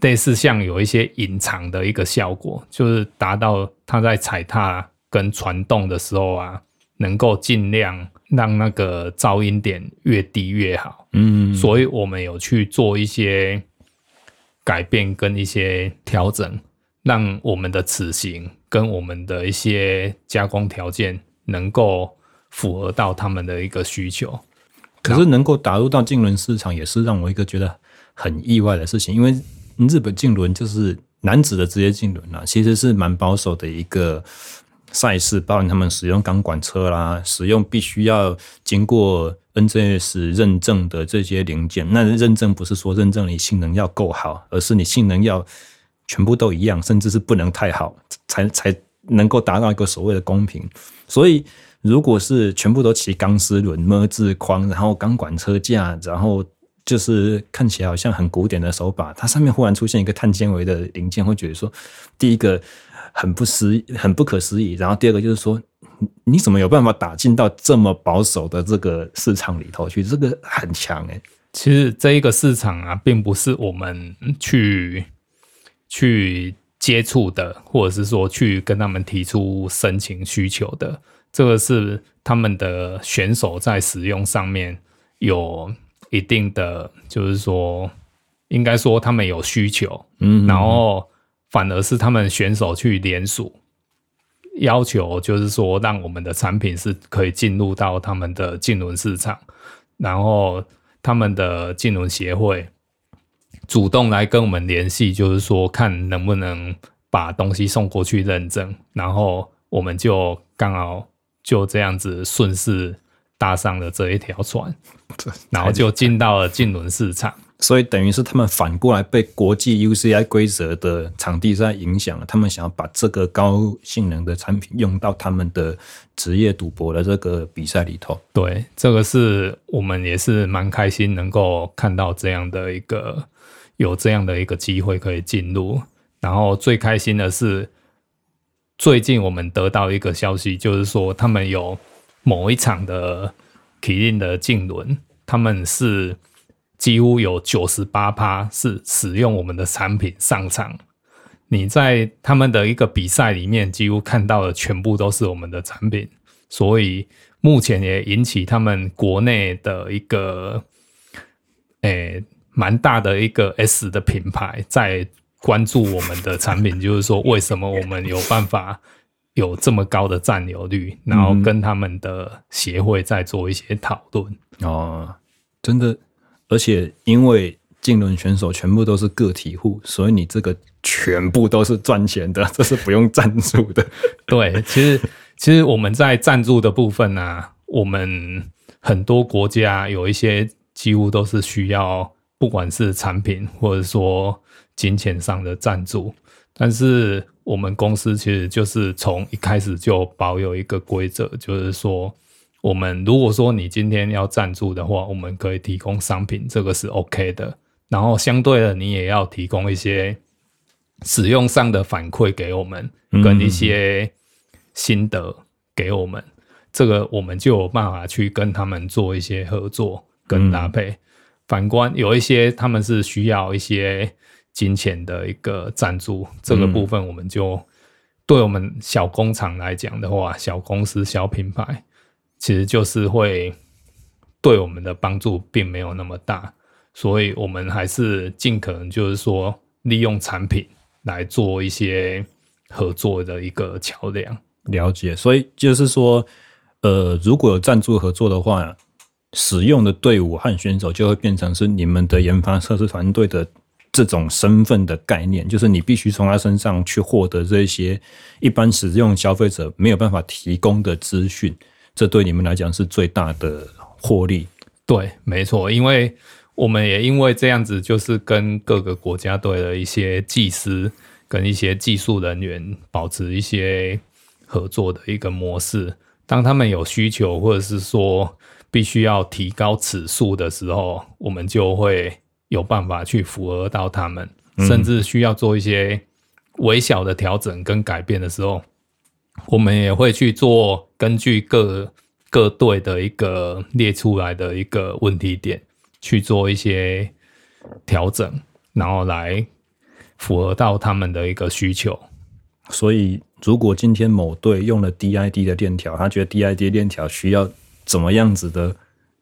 类似像有一些隐藏的一个效果，就是达到他在踩踏跟传动的时候啊，能够尽量让那个噪音点越低越好。嗯，所以我们有去做一些改变跟一些调整。让我们的齿形跟我们的一些加工条件能够符合到他们的一个需求，可是能够打入到竞轮市场，也是让我一个觉得很意外的事情。因为日本净轮就是男子的职业净轮啊，其实是蛮保守的一个赛事，包含他们使用钢管车啦，使用必须要经过 NZS 认证的这些零件。那认证不是说认证你性能要够好，而是你性能要。全部都一样，甚至是不能太好，才才能够达到一个所谓的公平。所以，如果是全部都骑钢丝轮、么字框，然后钢管车架，然后就是看起来好像很古典的手把，它上面忽然出现一个碳纤维的零件，会觉得说，第一个很不思议、很不可思议，然后第二个就是说，你怎么有办法打进到这么保守的这个市场里头去？这个很强诶、欸。其实这一个市场啊，并不是我们去。去接触的，或者是说去跟他们提出申请需求的，这个是他们的选手在使用上面有一定的，就是说，应该说他们有需求，嗯，然后反而是他们选手去联署，要求就是说，让我们的产品是可以进入到他们的竞轮市场，然后他们的竞轮协会。主动来跟我们联系，就是说看能不能把东西送过去认证，然后我们就刚好就这样子顺势搭上了这一条船，然后就进到了竞轮市场。所以等于是他们反过来被国际 UCI 规则的场地在影响了，他们想要把这个高性能的产品用到他们的职业赌博的这个比赛里头。对，这个是我们也是蛮开心能够看到这样的一个。有这样的一个机会可以进入，然后最开心的是，最近我们得到一个消息，就是说他们有某一场的 Kirin 的竞轮，他们是几乎有九十八趴是使用我们的产品上场。你在他们的一个比赛里面，几乎看到的全部都是我们的产品，所以目前也引起他们国内的一个，诶、欸。蛮大的一个 S 的品牌在关注我们的产品，[laughs] 就是说为什么我们有办法有这么高的占有率，然后跟他们的协会在做一些讨论。哦，真的，而且因为竞轮选手全部都是个体户，所以你这个全部都是赚钱的，这是不用赞助的。[laughs] 对，其实其实我们在赞助的部分呢、我们很多国家有一些几乎都是需要，不管是产品或者说金钱上的赞助，但是我们公司其实就是从一开始就保有一个规则，就是说，我们如果说你今天要赞助的话，我们可以提供商品，这个是 OK 的。然后相对的，你也要提供一些使用上的反馈给我们，跟一些心得给我们，这个我们就有办法去跟他们做一些合作跟搭配。反观有一些他们是需要一些金钱的一个赞助，这个部分我们就对我们小工厂来讲的话，小公司小品牌，其实就是会对我们的帮助并没有那么大。所以，我们还是尽可能就是说，利用产品来做一些合作的一个桥梁。了解，所以就是说，呃，如果有赞助合作的话，使用的队伍和选手就会变成是你们的研发测试团队的这种身份的概念，就是你必须从他身上去获得这些一般使用消费者没有办法提供的资讯，这对你们来讲是最大的获利。对，没错，因为。我们也因为这样子，就是跟各个国家队的一些技师跟一些技术人员保持一些合作的一个模式。当他们有需求，或者是说必须要提高尺数的时候，我们就会有办法去符合到他们，甚至需要做一些微小的调整跟改变的时候，我们也会去做，根据各各队的一个列出来的一个问题点。去做一些调整，然后来符合到他们的一个需求。所以，如果今天某队用了 DID 的链条，他觉得 DID 链条需要怎么样子的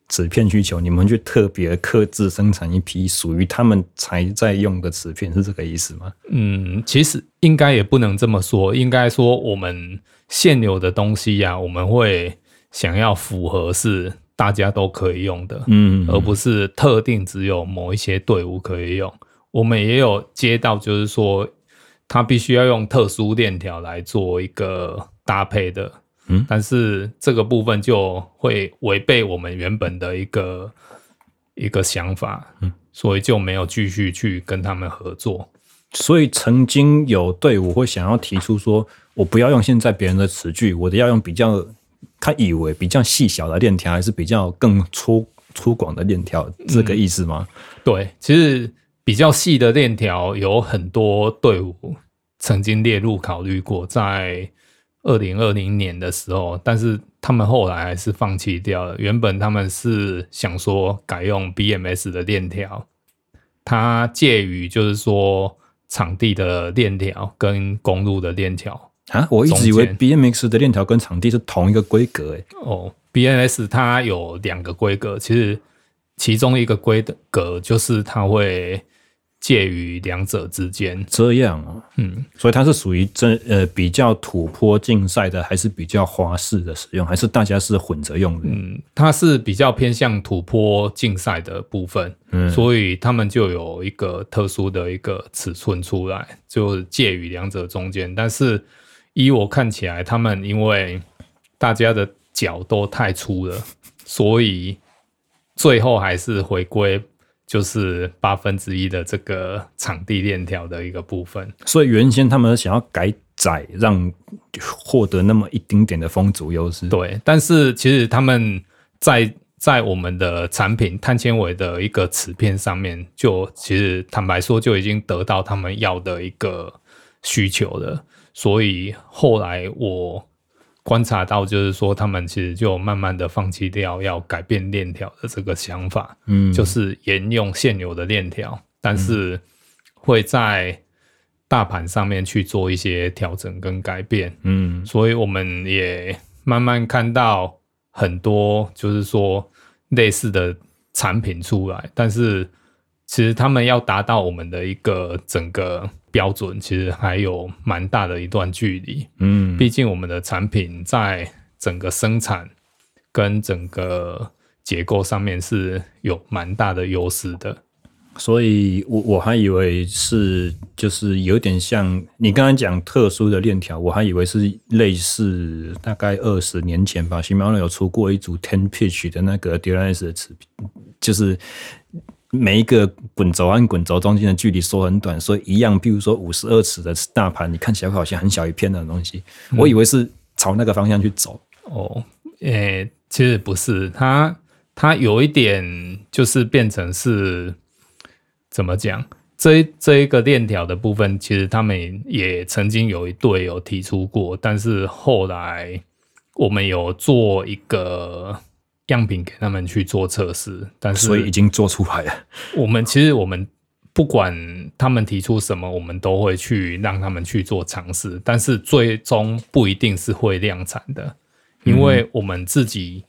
齿片需求，你们去特别克制生产一批属于他们才在用的纸片，是这个意思吗？嗯，其实应该也不能这么说，应该说我们现有的东西呀、啊，我们会想要符合是。大家都可以用的，嗯，而不是特定只有某一些队伍可以用。我们也有接到，就是说他必须要用特殊链条来做一个搭配的，嗯，但是这个部分就会违背我们原本的一个一个想法，嗯，所以就没有继续去跟他们合作。所以曾经有队伍会想要提出说，我不要用现在别人的词句，我的要用比较。他以为比较细小的链条还是比较更粗粗犷的链条，这个意思吗？嗯，对，其实比较细的链条有很多队伍曾经列入考虑过，在二零二零年的时候，但是他们后来还是放弃掉了。原本他们是想说改用 BMS 的链条，它介于就是说场地的链条跟公路的链条。啊，我一直以为 BMX 的链条跟场地是同一个规格诶。哦，BMS 它有两个规格，其实其中一个规格就是它会介于两者之间。这样啊，嗯，所以它是属于真呃比较土坡竞赛的，还是比较花式的使用，还是大家是混着用的？嗯，它是比较偏向土坡竞赛的部分，嗯，所以他们就有一个特殊的一个尺寸出来，就介于两者中间，但是。依我看起来，他们因为大家的脚都太粗了，所以最后还是回归就是八分之一的这个场地链条的一个部分。所以原先他们想要改窄，让获得那么一丁点的风阻优势。对，但是其实他们在在我们的产品碳纤维的一个瓷片上面，就其实坦白说就已经得到他们要的一个需求了。所以后来我观察到，就是说他们其实就慢慢的放弃掉要改变链条的这个想法，嗯，就是沿用现有的链条，但是会在大盘上面去做一些调整跟改变，嗯，所以我们也慢慢看到很多就是说类似的产品出来，但是其实他们要达到我们的一个整个。标准其实还有蛮大的一段距离，嗯，毕竟我们的产品在整个生产跟整个结构上面是有蛮大的优势的。所以我我还以为是就是有点像你刚刚讲特殊的链条，我还以为是类似大概二十年前吧，Shimano 有出过一组 ten pitch 的那个 Dura-Ace 的词频，就是每一个滚轴和滚轴中间的距离缩很短，所以一样，比如说五十二尺的大盘，你看起来好像很小一片的东西，我以为是朝那个方向去走。嗯、哦，诶、欸，其实不是，它它有一点就是变成是。怎么讲？这这一个链条的部分，其实他们也曾经有一对有提出过，但是后来我们有做一个样品给他们去做测试，但是所以已经做出来了。我们其实我们不管他们提出什么，我们都会去让他们去做尝试，但是最终不一定是会量产的，因为我们自己。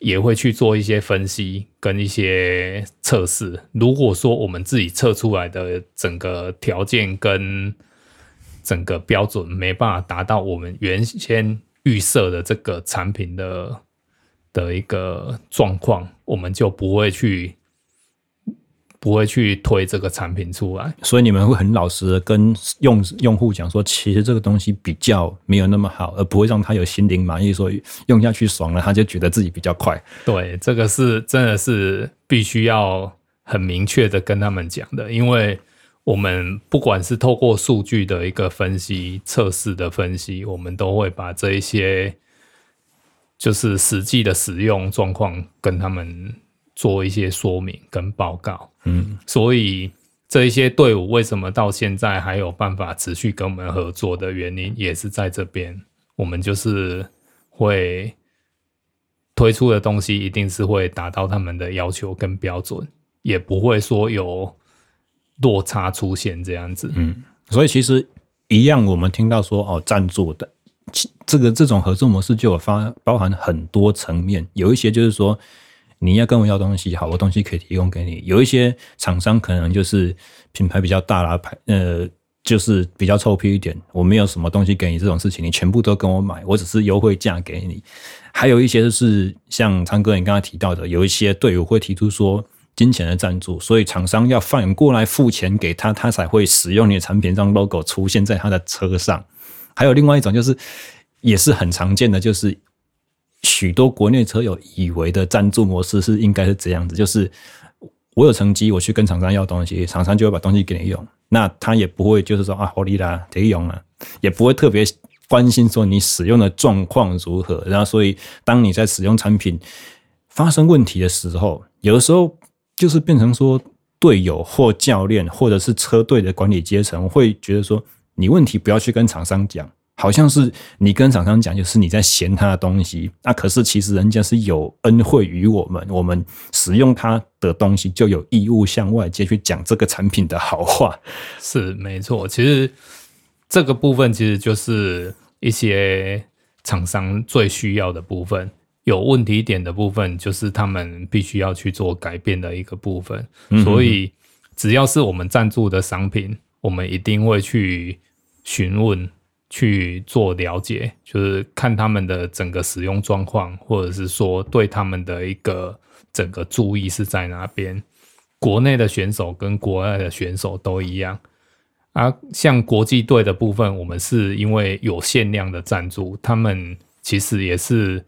也会去做一些分析跟一些测试。如果说我们自己测出来的整个条件跟整个标准没办法达到我们原先预设的这个产品的的一个状况，我们就不会去。不会去推这个产品出来，所以你们会很老实的跟用用户讲说，其实这个东西比较没有那么好，而不会让他有心灵满意，说用下去爽了，他就觉得自己比较快。对，这个是真的是必须要很明确的跟他们讲的，因为我们不管是透过数据的一个分析、测试的分析，我们都会把这一些就是实际的使用状况跟他们。做一些说明跟报告，嗯，所以这一些队伍为什么到现在还有办法持续跟我们合作的原因，也是在这边。我们就是会推出的东西，一定是会达到他们的要求跟标准，也不会说有落差出现这样子。嗯，所以其实一样，我们听到说哦，赞助的这个这种合作模式就有发包含很多层面，有一些就是说。你要跟我要东西，好，我东西可以提供给你。有一些厂商可能就是品牌比较大啦，牌呃，就是比较臭屁一点。我没有什么东西给你这种事情，你全部都跟我买，我只是优惠价给你。还有一些就是像昌哥你刚才提到的，有一些队伍会提出说金钱的赞助，所以厂商要反过来付钱给他，他才会使用你的产品，让 logo 出现在他的车上。还有另外一种就是也是很常见的，就是。许多国内车友以为的赞助模式是应该是这样子，就是我有成绩，我去跟厂商要东西，厂商就会把东西给你用，那他也不会就是说啊，好利啦，得用啊，也不会特别关心说你使用的状况如何。然后，所以当你在使用产品发生问题的时候，有的时候就是变成说队友或教练或者是车队的管理阶层会觉得说，你问题不要去跟厂商讲。好像是你跟厂商讲，就是你在嫌他的东西，那可是其实人家是有恩惠于我们，我们使用他的东西就有义务向外界去讲这个产品的好话。是没错，其实这个部分其实就是一些厂商最需要的部分，有问题点的部分就是他们必须要去做改变的一个部分。所以只要是我们赞助的商品，我们一定会去询问。去做了解，就是看他们的整个使用状况，或者是说对他们的一个整个注意是在哪边。国内的选手跟国外的选手都一样啊，像国际队的部分，我们是因为有限量的赞助，他们其实也是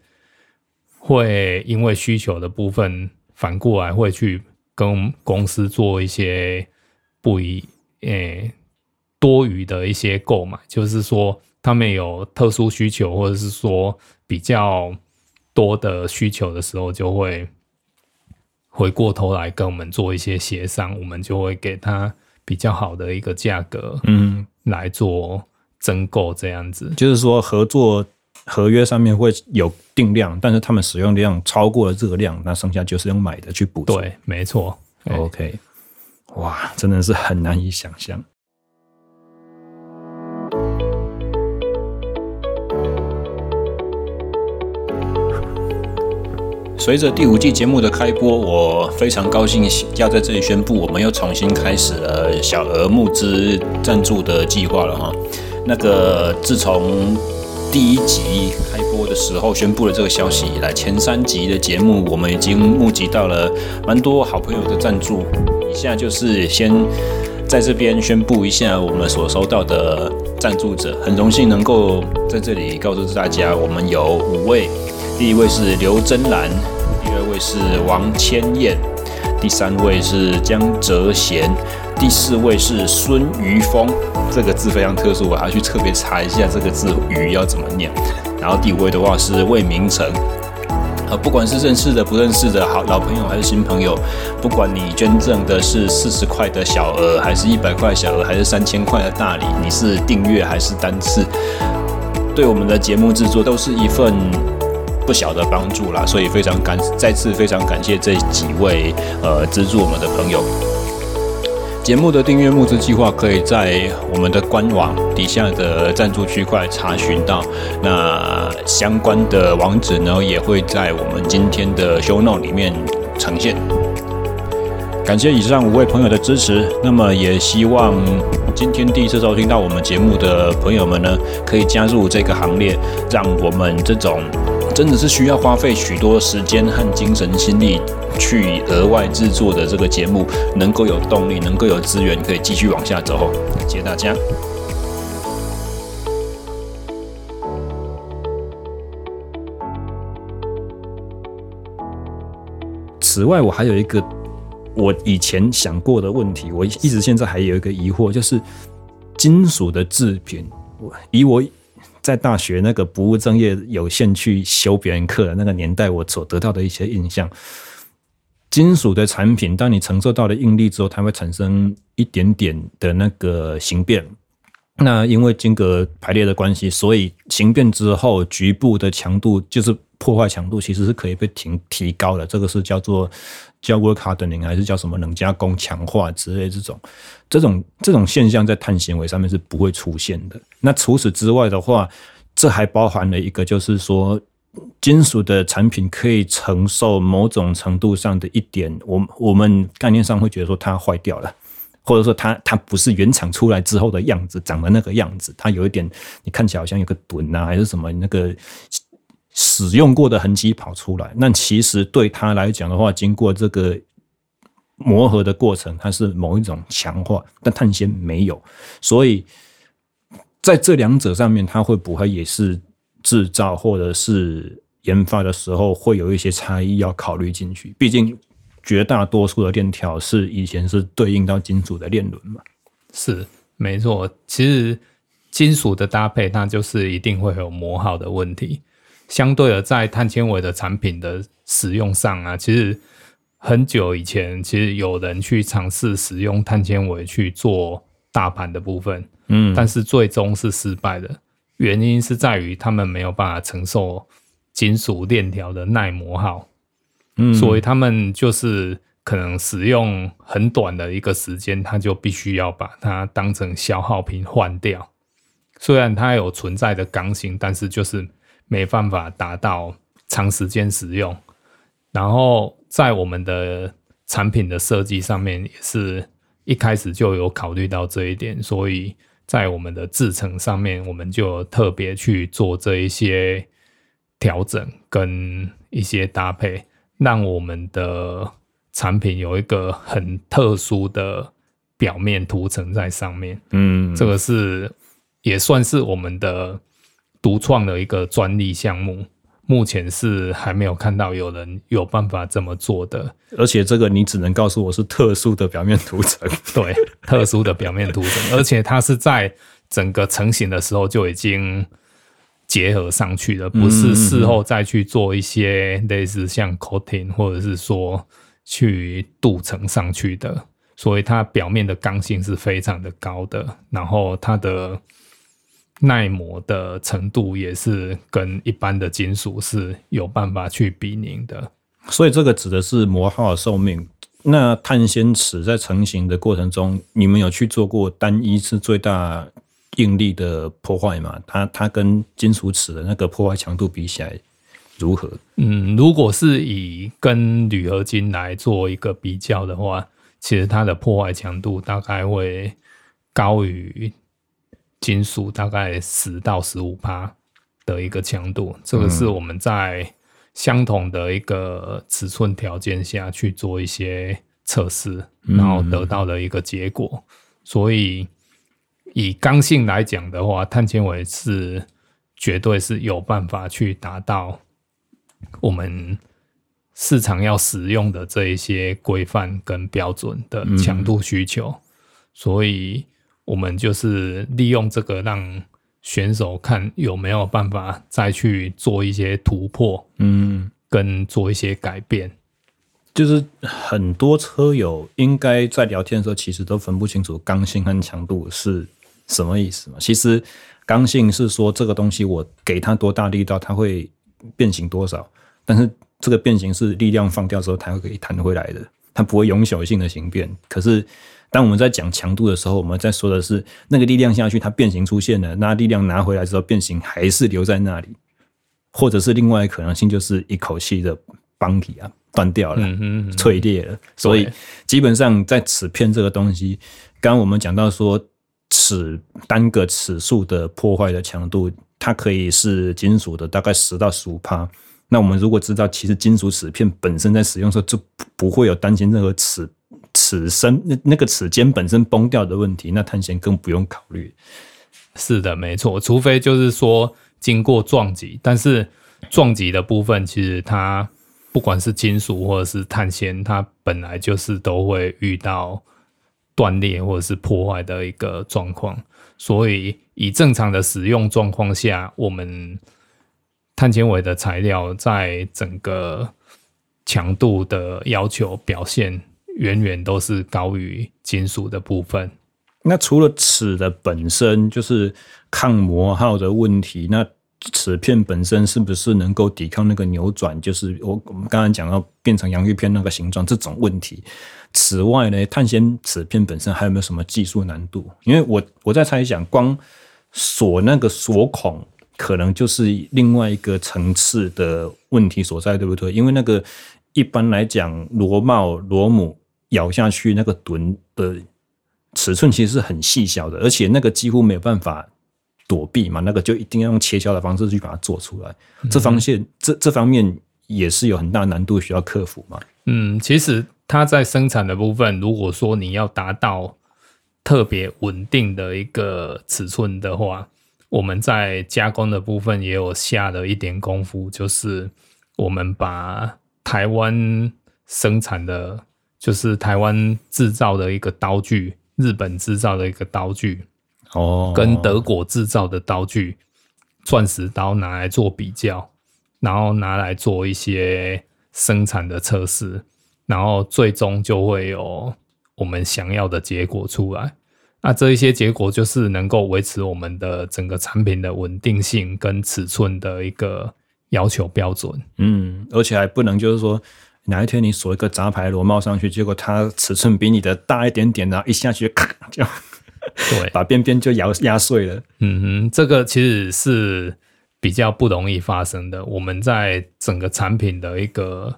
会因为需求的部分，反过来会去跟公司做一些不一诶。欸多余的一些购买，就是说他们有特殊需求，或者是说比较多的需求的时候，就会回过头来跟我们做一些协商，我们就会给他比较好的一个价格，嗯，来做增购这样子。就是说合作合约上面会有定量，但是他们使用量超过了这个量，那剩下就是用买的去补。对，没错。OK，哇，真的是很难以想象。随着第五季节目的开播，我非常高兴要在这里宣布，我们又重新开始了小额募资赞助的计划了哈。那个自从第一集开播的时候宣布了这个消息以来，前三集的节目我们已经募集到了蛮多好朋友的赞助。以下就是先在这边宣布一下我们所收到的赞助者，很荣幸能够在这里告诉大家，我们有五位，第一位是刘真兰，第二位是王千燕，第三位是江哲贤，第四位是孙于峰，这个字非常特殊，我还要去特别查一下这个字“于”要怎么念。然后第五位的话是魏明成。呃，不管是认识的、不认识的好老朋友还是新朋友，不管你捐赠的是四十块的小额，还是一百块小额，还是三千块的大礼，你是订阅还是单次，对我们的节目制作都是一份不小的帮助啦。所以非常感，再次非常感谢这几位呃资助我们的朋友。节目的订阅募资计划可以在我们的官网底下的赞助区块查询到，那相关的网址呢也会在我们今天的 show note 里面呈现。感谢以上五位朋友的支持，那么也希望今天第一次收听到我们节目的朋友们呢，可以加入这个行列，让我们这种真的是需要花费许多时间和精神心力。去额外制作的这个节目能够有动力，能够有资源，可以继续往下走。感谢大家。此外，我还有一个我以前想过的问题，我一直现在还有一个疑惑，就是金属的制品。我以我在大学那个不务正业、有限去修别人课的那个年代，我所得到的一些印象。金属的产品，当你承受到了应力之后，它会产生一点点的那个形变。那因为晶格排列的关系，所以形变之后，局部的强度就是破坏强度，其实是可以被提提高的。这个是叫做叫 work hardening，还是叫什么冷加工强化之类这种这种这种现象，在碳纤维上面是不会出现的。那除此之外的话，这还包含了一个，就是说。金属的产品可以承受某种程度上的一点，我我们概念上会觉得说它坏掉了，或者说它它不是原厂出来之后的样子，长的那个样子，它有一点你看起来好像有个钝啊，还是什么那个使用过的痕迹跑出来。那其实对它来讲的话，经过这个磨合的过程，它是某一种强化，但碳纤没有，所以在这两者上面，它会不会也是？制造或者是研发的时候，会有一些差异要考虑进去。毕竟绝大多数的链条是以前是对应到金属的链轮嘛。是，没错。其实金属的搭配，它就是一定会有磨耗的问题。相对的，在碳纤维的产品的使用上啊，其实很久以前，其实有人去尝试使用碳纤维去做大盘的部分，嗯，但是最终是失败的。原因是在于他们没有办法承受金属链条的耐磨耗，嗯，所以他们就是可能使用很短的一个时间，他就必须要把它当成消耗品换掉。虽然它有存在的刚性，但是就是没办法达到长时间使用。然后在我们的产品的设计上面，也是一开始就有考虑到这一点，所以。在我们的制程上面，我们就特别去做这一些调整跟一些搭配，让我们的产品有一个很特殊的表面涂层在上面。嗯，这个是也算是我们的独创的一个专利项目。目前是还没有看到有人有办法这么做的，而且这个你只能告诉我是特殊的表面涂层，[laughs] 对，特殊的表面涂层，[laughs] 而且它是在整个成型的时候就已经结合上去了，不是事后再去做一些类似像 coating 或者是说去镀层上去的，所以它表面的刚性是非常的高的，然后它的。耐磨的程度也是跟一般的金属是有办法去比拟的，所以这个指的是磨耗的寿命。那碳纤齿在成型的过程中，你们有去做过单一次最大应力的破坏吗？它它跟金属尺的那个破坏强度比起来如何？嗯，如果是以跟铝合金来做一个比较的话，其实它的破坏强度大概会高于。金属大概十到十五趴的一个强度，这个是我们在相同的一个尺寸条件下去做一些测试，然后得到的一个结果。嗯、所以以刚性来讲的话，碳纤维是绝对是有办法去达到我们市场要使用的这一些规范跟标准的强度需求。嗯、所以我们就是利用这个让。选手看有没有办法再去做一些突破，嗯，跟做一些改变。就是很多车友应该在聊天的时候，其实都分不清楚刚性和强度是什么意思嘛。其实刚性是说这个东西我给它多大力道，它会变形多少，但是这个变形是力量放掉之后，它会可以弹回来的，它不会永久性的形变。可是当我们在讲强度的时候，我们在说的是那个力量下去，它变形出现了，那力量拿回来之后，变形还是留在那里，或者是另外一可能性，就是一口气的崩体啊，断掉了，嗯嗯嗯脆裂了。所以基本上在齿片这个东西，刚刚我们讲到说齿单个齿数的破坏的强度，它可以是金属的大概十到十五帕。那我们如果知道，其实金属齿片本身在使用的时候就不会有担心任何齿。齿身那那个齿尖本身崩掉的问题，那碳纤更不用考虑。是的，没错，除非就是说经过撞击，但是撞击的部分其实它不管是金属或者是碳纤，它本来就是都会遇到断裂或者是破坏的一个状况。所以以正常的使用状况下，我们碳纤维的材料在整个强度的要求表现。远远都是高于金属的部分。那除了齿的本身就是抗磨耗的问题，那齿片本身是不是能够抵抗那个扭转？就是我我们刚才讲到变成洋芋片那个形状这种问题。此外呢，碳纤齿片本身还有没有什么技术难度？因为我我在猜想，光锁那个锁孔可能就是另外一个层次的问题所在，对不对？因为那个一般来讲，螺帽螺母。咬下去那个墩的尺寸其实是很细小的，而且那个几乎没有办法躲避嘛，那个就一定要用切削的方式去把它做出来。嗯、这方面这这方面也是有很大难度需要克服嘛。嗯，其实它在生产的部分，如果说你要达到特别稳定的一个尺寸的话，我们在加工的部分也有下了一点功夫，就是我们把台湾生产的。就是台湾制造的一个刀具，日本制造的一个刀具，哦，跟德国制造的刀具，钻石刀拿来做比较，然后拿来做一些生产的测试，然后最终就会有我们想要的结果出来。那这一些结果就是能够维持我们的整个产品的稳定性跟尺寸的一个要求标准。嗯，而且还不能就是说。哪一天你锁一个杂牌螺帽上去，结果它尺寸比你的大一点点，然后一下去咔就，对，[laughs] 把边边就压压碎了。嗯哼，这个其实是比较不容易发生的。我们在整个产品的一个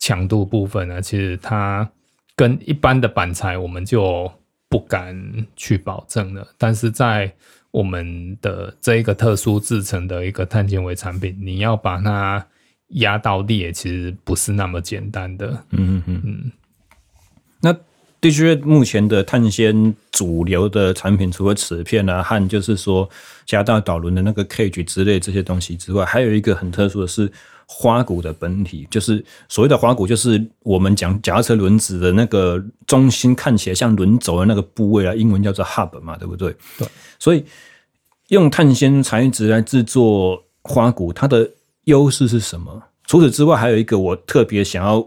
强度部分呢，其实它跟一般的板材我们就不敢去保证了。但是在我们的这一个特殊制成的一个碳纤维产品，你要把它。压到裂其实不是那么简单的。嗯嗯嗯。那的确，目前的碳纤主流的产品，除了齿片啊和就是说加大导轮的那个 cage 之类这些东西之外，还有一个很特殊的是花鼓的本体，就是所谓的花鼓，就是我们讲脚踏车轮子的那个中心看起来像轮轴的那个部位啊，英文叫做 hub 嘛，对不对？对。所以用碳纤材质来制作花鼓，它的优势是什么？除此之外，还有一个我特别想要、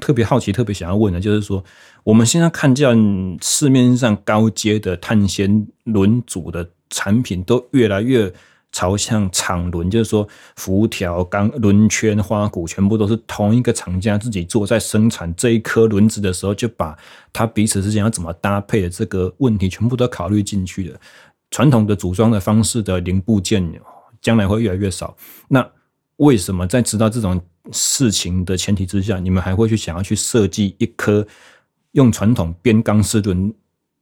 特别好奇、特别想要问的，就是说，我们现在看见市面上高阶的碳纤轮组的产品，都越来越朝向厂轮，就是说，辐条、钢轮圈、花鼓，全部都是同一个厂家自己做，在生产这一颗轮子的时候，就把它彼此之间要怎么搭配的这个问题，全部都考虑进去了。传统的组装的方式的零部件，将来会越来越少。那为什么在知道这种事情的前提之下，你们还会去想要去设计一颗用传统变钢丝轮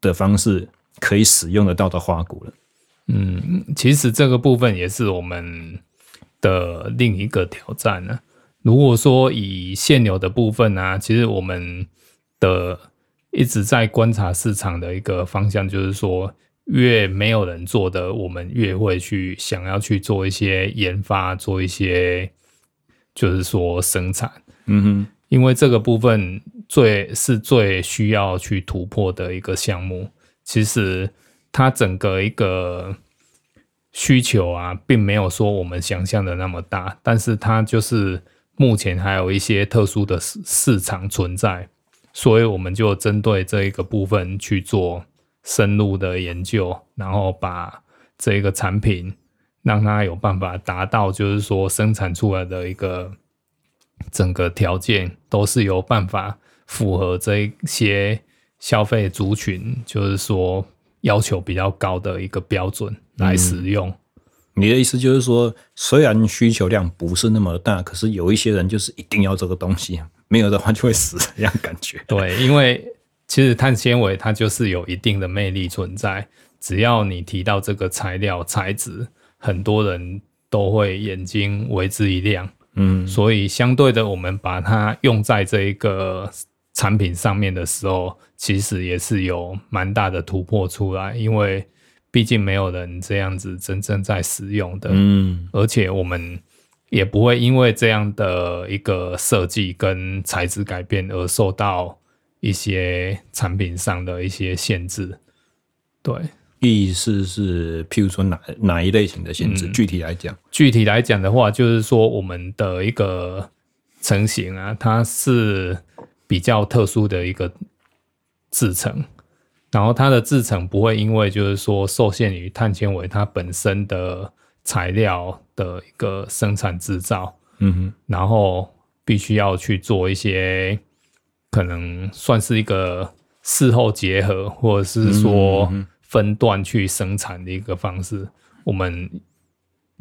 的方式可以使用得到的花鼓了？嗯，其实这个部分也是我们的另一个挑战呢。如果说以现有的部分呢、其实我们的一直在观察市场的一个方向，就是说，越没有人做的，我们越会去想要去做一些研发，做一些就是说生产。嗯哼，因为这个部分最是最需要去突破的一个项目。其实它整个一个需求啊，并没有说我们想象的那么大，但是它就是目前还有一些特殊的市市场存在，所以我们就针对这一个部分去做深入的研究，然后把这个产品让它有办法达到，就是说生产出来的一个整个条件都是有办法符合这一些消费族群，就是说。要求比较高的一个标准来使用。嗯，你的意思就是说，虽然需求量不是那么大，可是有一些人就是一定要这个东西，没有的话就会死这样感觉。对，因为其实碳纤维它就是有一定的魅力存在，只要你提到这个材料材质，很多人都会眼睛为之一亮。嗯，所以相对的，我们把它用在这一个。产品上面的时候，其实也是有蛮大的突破出来，因为毕竟没有人这样子真正在使用的，嗯，而且我们也不会因为这样的一个设计跟材质改变而受到一些产品上的一些限制。对，意思是，譬如说哪哪一类型的限制？嗯，具体来讲，具体来讲的话，就是说我们的一个成型啊，它是。比较特殊的一个制成，然后它的制成不会因为就是说受限于碳纤维它本身的材料的一个生产制造，嗯哼，然后必须要去做一些可能算是一个事后结合，或者是说分段去生产的一个方式。我们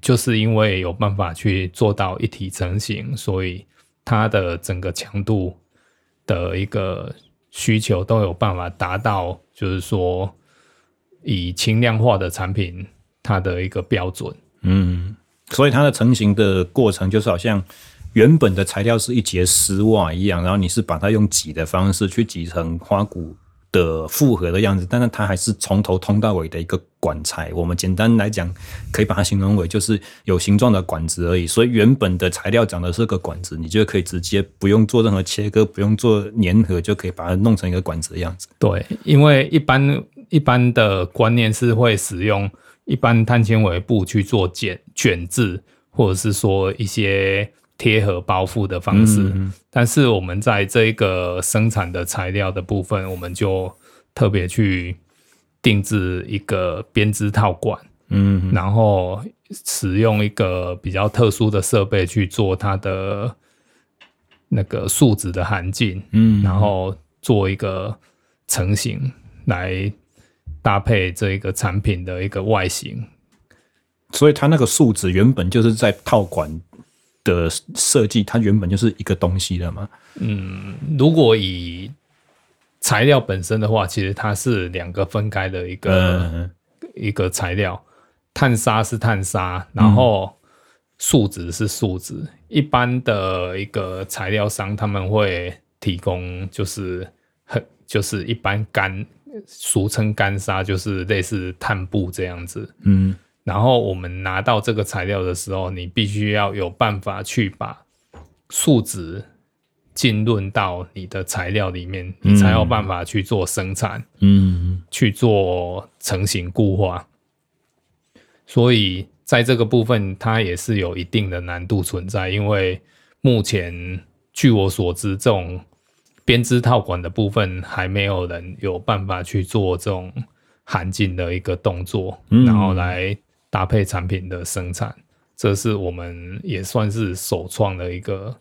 就是因为有办法去做到一体成型，所以它的整个强度。的一个需求都有办法达到，就是说以轻量化的产品，它的一个标准。嗯，所以它的成型的过程，就是好像原本的材料是一节丝袜一样，然后你是把它用挤的方式去挤成花鼓的复合的样子，但是它还是从头通到尾的一个管材。我们简单来讲，可以把它形容为就是有形状的管子而已。所以原本的材料长的是个管子，你就可以直接不用做任何切割，不用做粘合，就可以把它弄成一个管子的样子。对，因为一般一般的观念是会使用一般碳纤维布去做卷卷制，或者是说一些。贴合包覆的方式，但是我们在这个生产的材料的部分，我们就特别去定制一个编织套管，嗯，嗯，然后使用一个比较特殊的设备去做它的那个树脂的含净，嗯，嗯，然后做一个成型来搭配这个产品的一个外形，所以它那个树脂原本就是在套管的设计，它原本就是一个东西的嘛。嗯，如果以材料本身的话，其实它是两个分开的一个、嗯、一个材料。碳砂是碳砂，然后树脂是树脂。嗯、一般的一个材料商他们会提供，就是很就是一般干，俗称干砂，就是类似碳布这样子。嗯。然后我们拿到这个材料的时候，你必须要有办法去把树脂浸润到你的材料里面，你才有办法去做生产，嗯，去做成型固化。所以在这个部分，它也是有一定的难度存在，因为目前据我所知，这种编织套管的部分还没有人有办法去做这种含净的一个动作，然后来。搭配产品的生产，这是我们也算是首创的一个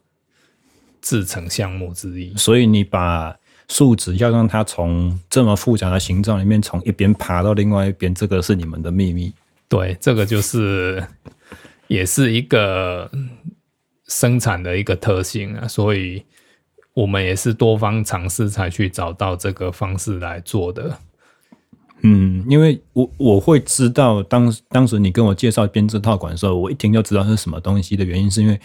制成项目之一。所以你把树脂要让它从这么复杂的形状里面从一边爬到另外一边，这个是你们的秘密。对，这个就是也是一个生产的一个特性啊。所以我们也是多方尝试才去找到这个方式来做的。嗯，因为我我会知道当当时你跟我介绍编织套管的时候，我一听就知道是什么东西的原因，是因为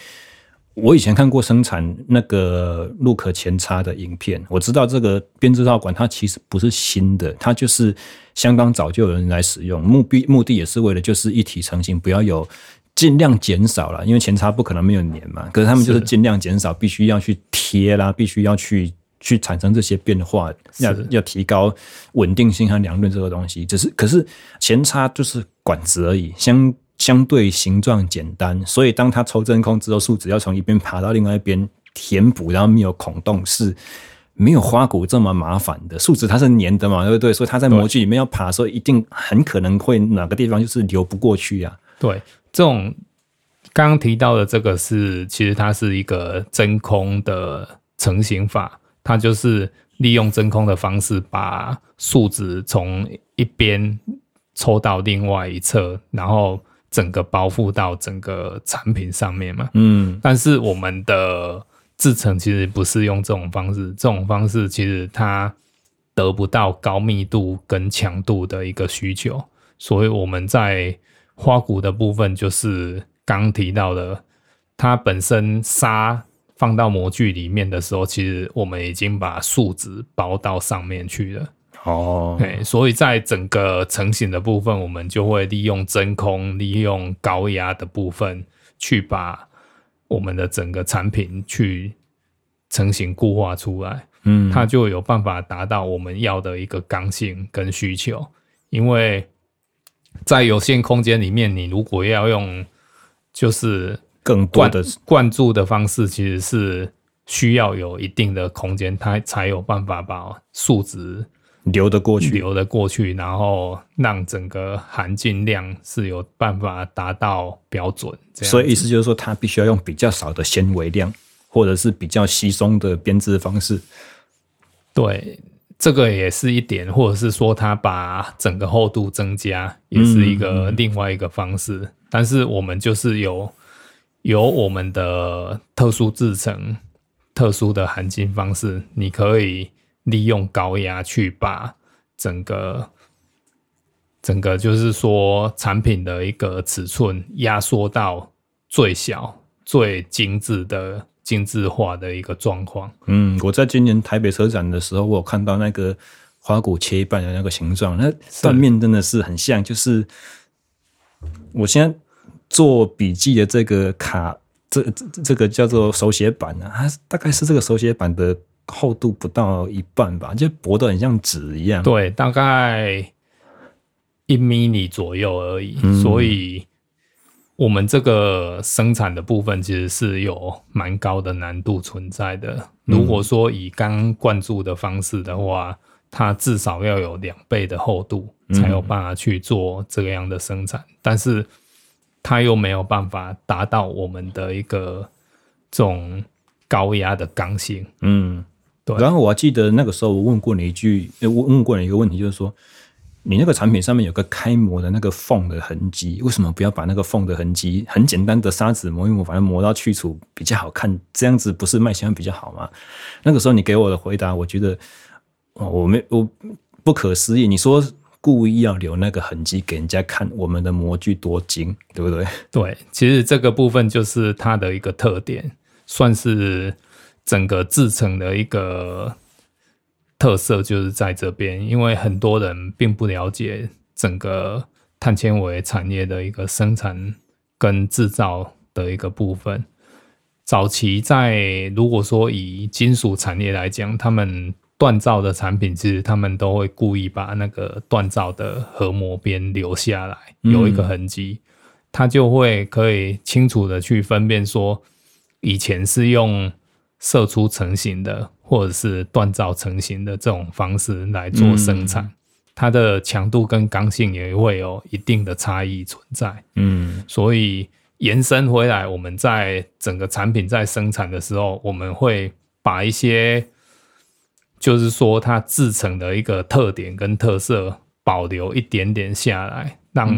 我以前看过生产那个路可前叉的影片，我知道这个编织套管它其实不是新的，它就是相当早就有人来使用，目的目的也是为了就是一体成型，不要有尽量减少了，因为前叉不可能没有粘嘛，可是他们就是。尽量减少，必须要去贴啦，必须要去去产生这些变化，要要提高稳定性和良率这个东西，只是可是前叉就是管子而已，相。相对形状简单，所以当它抽真空之后，树脂要从一边爬到另外一边填补，然后没有孔洞，是没有花鼓这么麻烦的。树脂它是粘的嘛，对不对？所以它在模具里面要爬的时候，一定很可能会哪个地方就是流不过去啊。对，这种刚刚提到的这个是，其实它是一个真空的成型法，它就是利用真空的方式把树脂从一边抽到另外一侧，然后。整个包覆到整个产品上面嘛，嗯，但是我们的制成其实不是用这种方式，这种方式其实它得不到高密度跟强度的一个需求，所以我们在花鼓的部分就是刚提到的，它本身纱放到模具里面的时候，其实我们已经把树脂包到上面去了。哦，对，所以在整个成型的部分，我们就会利用真空、利用高压的部分，去把我们的整个产品去成型固化出来。嗯，它就有办法达到我们要的一个刚性跟需求。因为在有限空间里面，你如果要用就是更多的灌注的方式，其实是需要有一定的空间，它才有办法把数值。流得过去，流得过去，然后让整个含金量是有办法达到标准。所以意思就是说，它必须要用比较少的纤维量，或者是比较稀松的编织方式。对，这个也是一点，或者是说，它把整个厚度增加，也是一个另外一个方式。嗯、但是我们就是有有我们的特殊制成、特殊的含金方式，你可以。利用高压去把整个整个就是说产品的一个尺寸压缩到最小、最精致的精致化的一个状况。嗯，我在今年台北车展的时候，我有看到那个花鼓切一半的那个形状，那断面真的是很像。就是我现在做笔记的这个卡，这这个叫做手写板啊，它大概是这个手写板的。厚度不到一半吧，就薄的很像纸一样。对，大概一米米左右而已。嗯。所以，我们这个生产的部分其实是有蛮高的难度存在的。如果说以钢灌注的方式的话，它至少要有两倍的厚度，才有办法去做这个样的生产。但是，它又没有办法达到我们的一个这种高压的刚性。嗯。对，然后我还记得那个时候我问过你一句，问问过你一个问题，就是说你那个产品上面有个开模的那个缝的痕迹，为什么不要把那个缝的痕迹很简单的砂纸磨一磨，反正磨到去除比较好看，这样子不是卖相比较好吗？那个时候你给我的回答，我觉得我没我不可思议。你说故意要留那个痕迹给人家看，我们的模具多精，对不对？对，其实这个部分就是它的一个特点，算是。整个制成的一个特色就是在这边，因为很多人并不了解整个碳纤维产业的一个生产跟制造的一个部分。早期在如果说以金属产业来讲，他们锻造的产品，其实他们都会故意把那个锻造的合模边留下来，有一个痕迹，它就会可以清楚的去分辨说，以前是用。射出成型的，或者是锻造成型的这种方式来做生产，嗯、它的强度跟刚性也会有一定的差异存在。嗯，所以延伸回来，我们在整个产品在生产的时候，我们会把一些，就是说它制成的一个特点跟特色保留一点点下来，让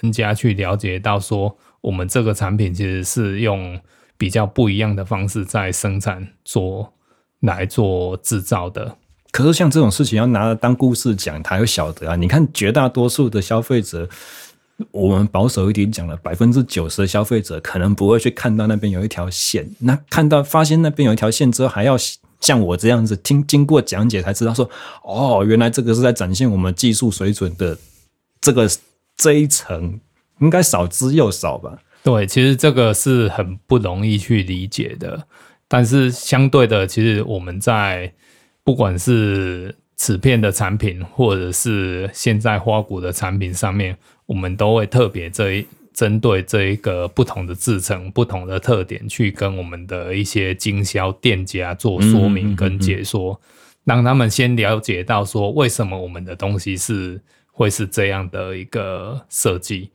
人家去了解到说，我们这个产品其实是用。比较不一样的方式在生产做来做制造的，可是像这种事情要拿来当故事讲，他又晓得啊。你看绝大多数的消费者我们保守一点讲了，百分之九十的消费者可能不会去看到那边有一条线，那看到发现那边有一条线之后，还要像我这样子听经过讲解才知道说，哦，原来这个是在展现我们技术水准的这个这一层，应该少之又少吧？对，其实这个是很不容易去理解的，但是相对的，其实我们在不管是瓷片的产品，或者是现在花鼓的产品上面，我们都会特别这一针对这一个不同的制成、不同的特点，去跟我们的一些经销店家做说明跟解说，嗯嗯嗯嗯，让他们先了解到说为什么我们的东西是会是这样的一个设计，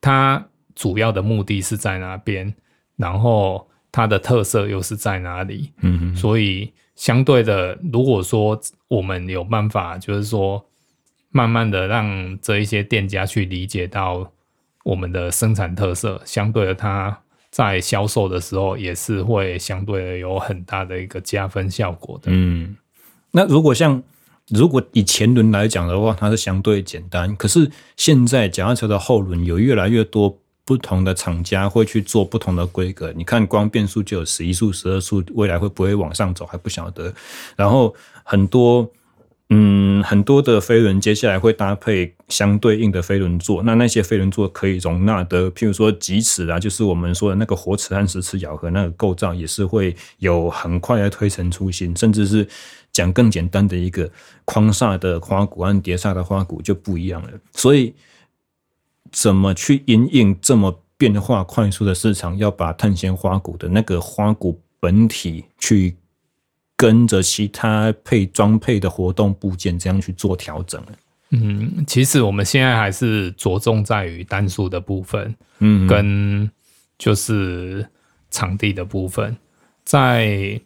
它主要的目的是在哪边，然后它的特色又是在哪里？嗯嗯，所以。相对的，如果说我们有办法，就是说，慢慢的让这一些店家去理解到我们的生产特色，相对的，它在销售的时候也是会相对有很大的一个加分效果的。嗯，那如果像如果以前轮来讲的话，它是相对简单，可是现在脚踏车的后轮有越来越多。不同的厂家会去做不同的规格，你看光变速就有十一速、十二速，未来会不会往上走还不晓得。然后很多，嗯，很多的飞轮接下来会搭配相对应的飞轮座，那那些飞轮座可以容纳的，譬如说棘齿啊，就是我们说的那个活齿和实齿咬合那个构造，也是会有很快的推陈出新，甚至是讲更简单的一个框刹的花鼓和碟刹的花鼓就不一样了，所以。怎么去因应这么变化快速的市场？要把碳纤花鼓的那个花鼓本体去跟着其他配装配的活动部件这样去做调整。嗯，其实我们现在还是着重在于单数的部分，嗯，跟就是场地的部分。在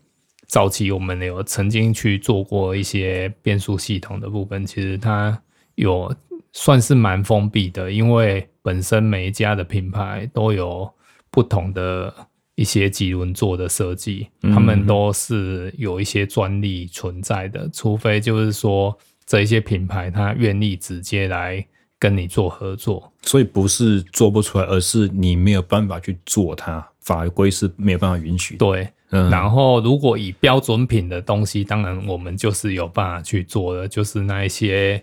早期，我们有曾经去做过一些变速系统的部分，其实它有。算是蛮封闭的，因为本身每一家的品牌都有不同的一些几轮座的设计，他们都是有一些专利存在的，除非就是说这一些品牌他愿意直接来跟你做合作，所以不是做不出来，而是你没有办法去做它，法规是没有办法允许。对，嗯，然后如果以标准品的东西，当然我们就是有办法去做的，就是那一些。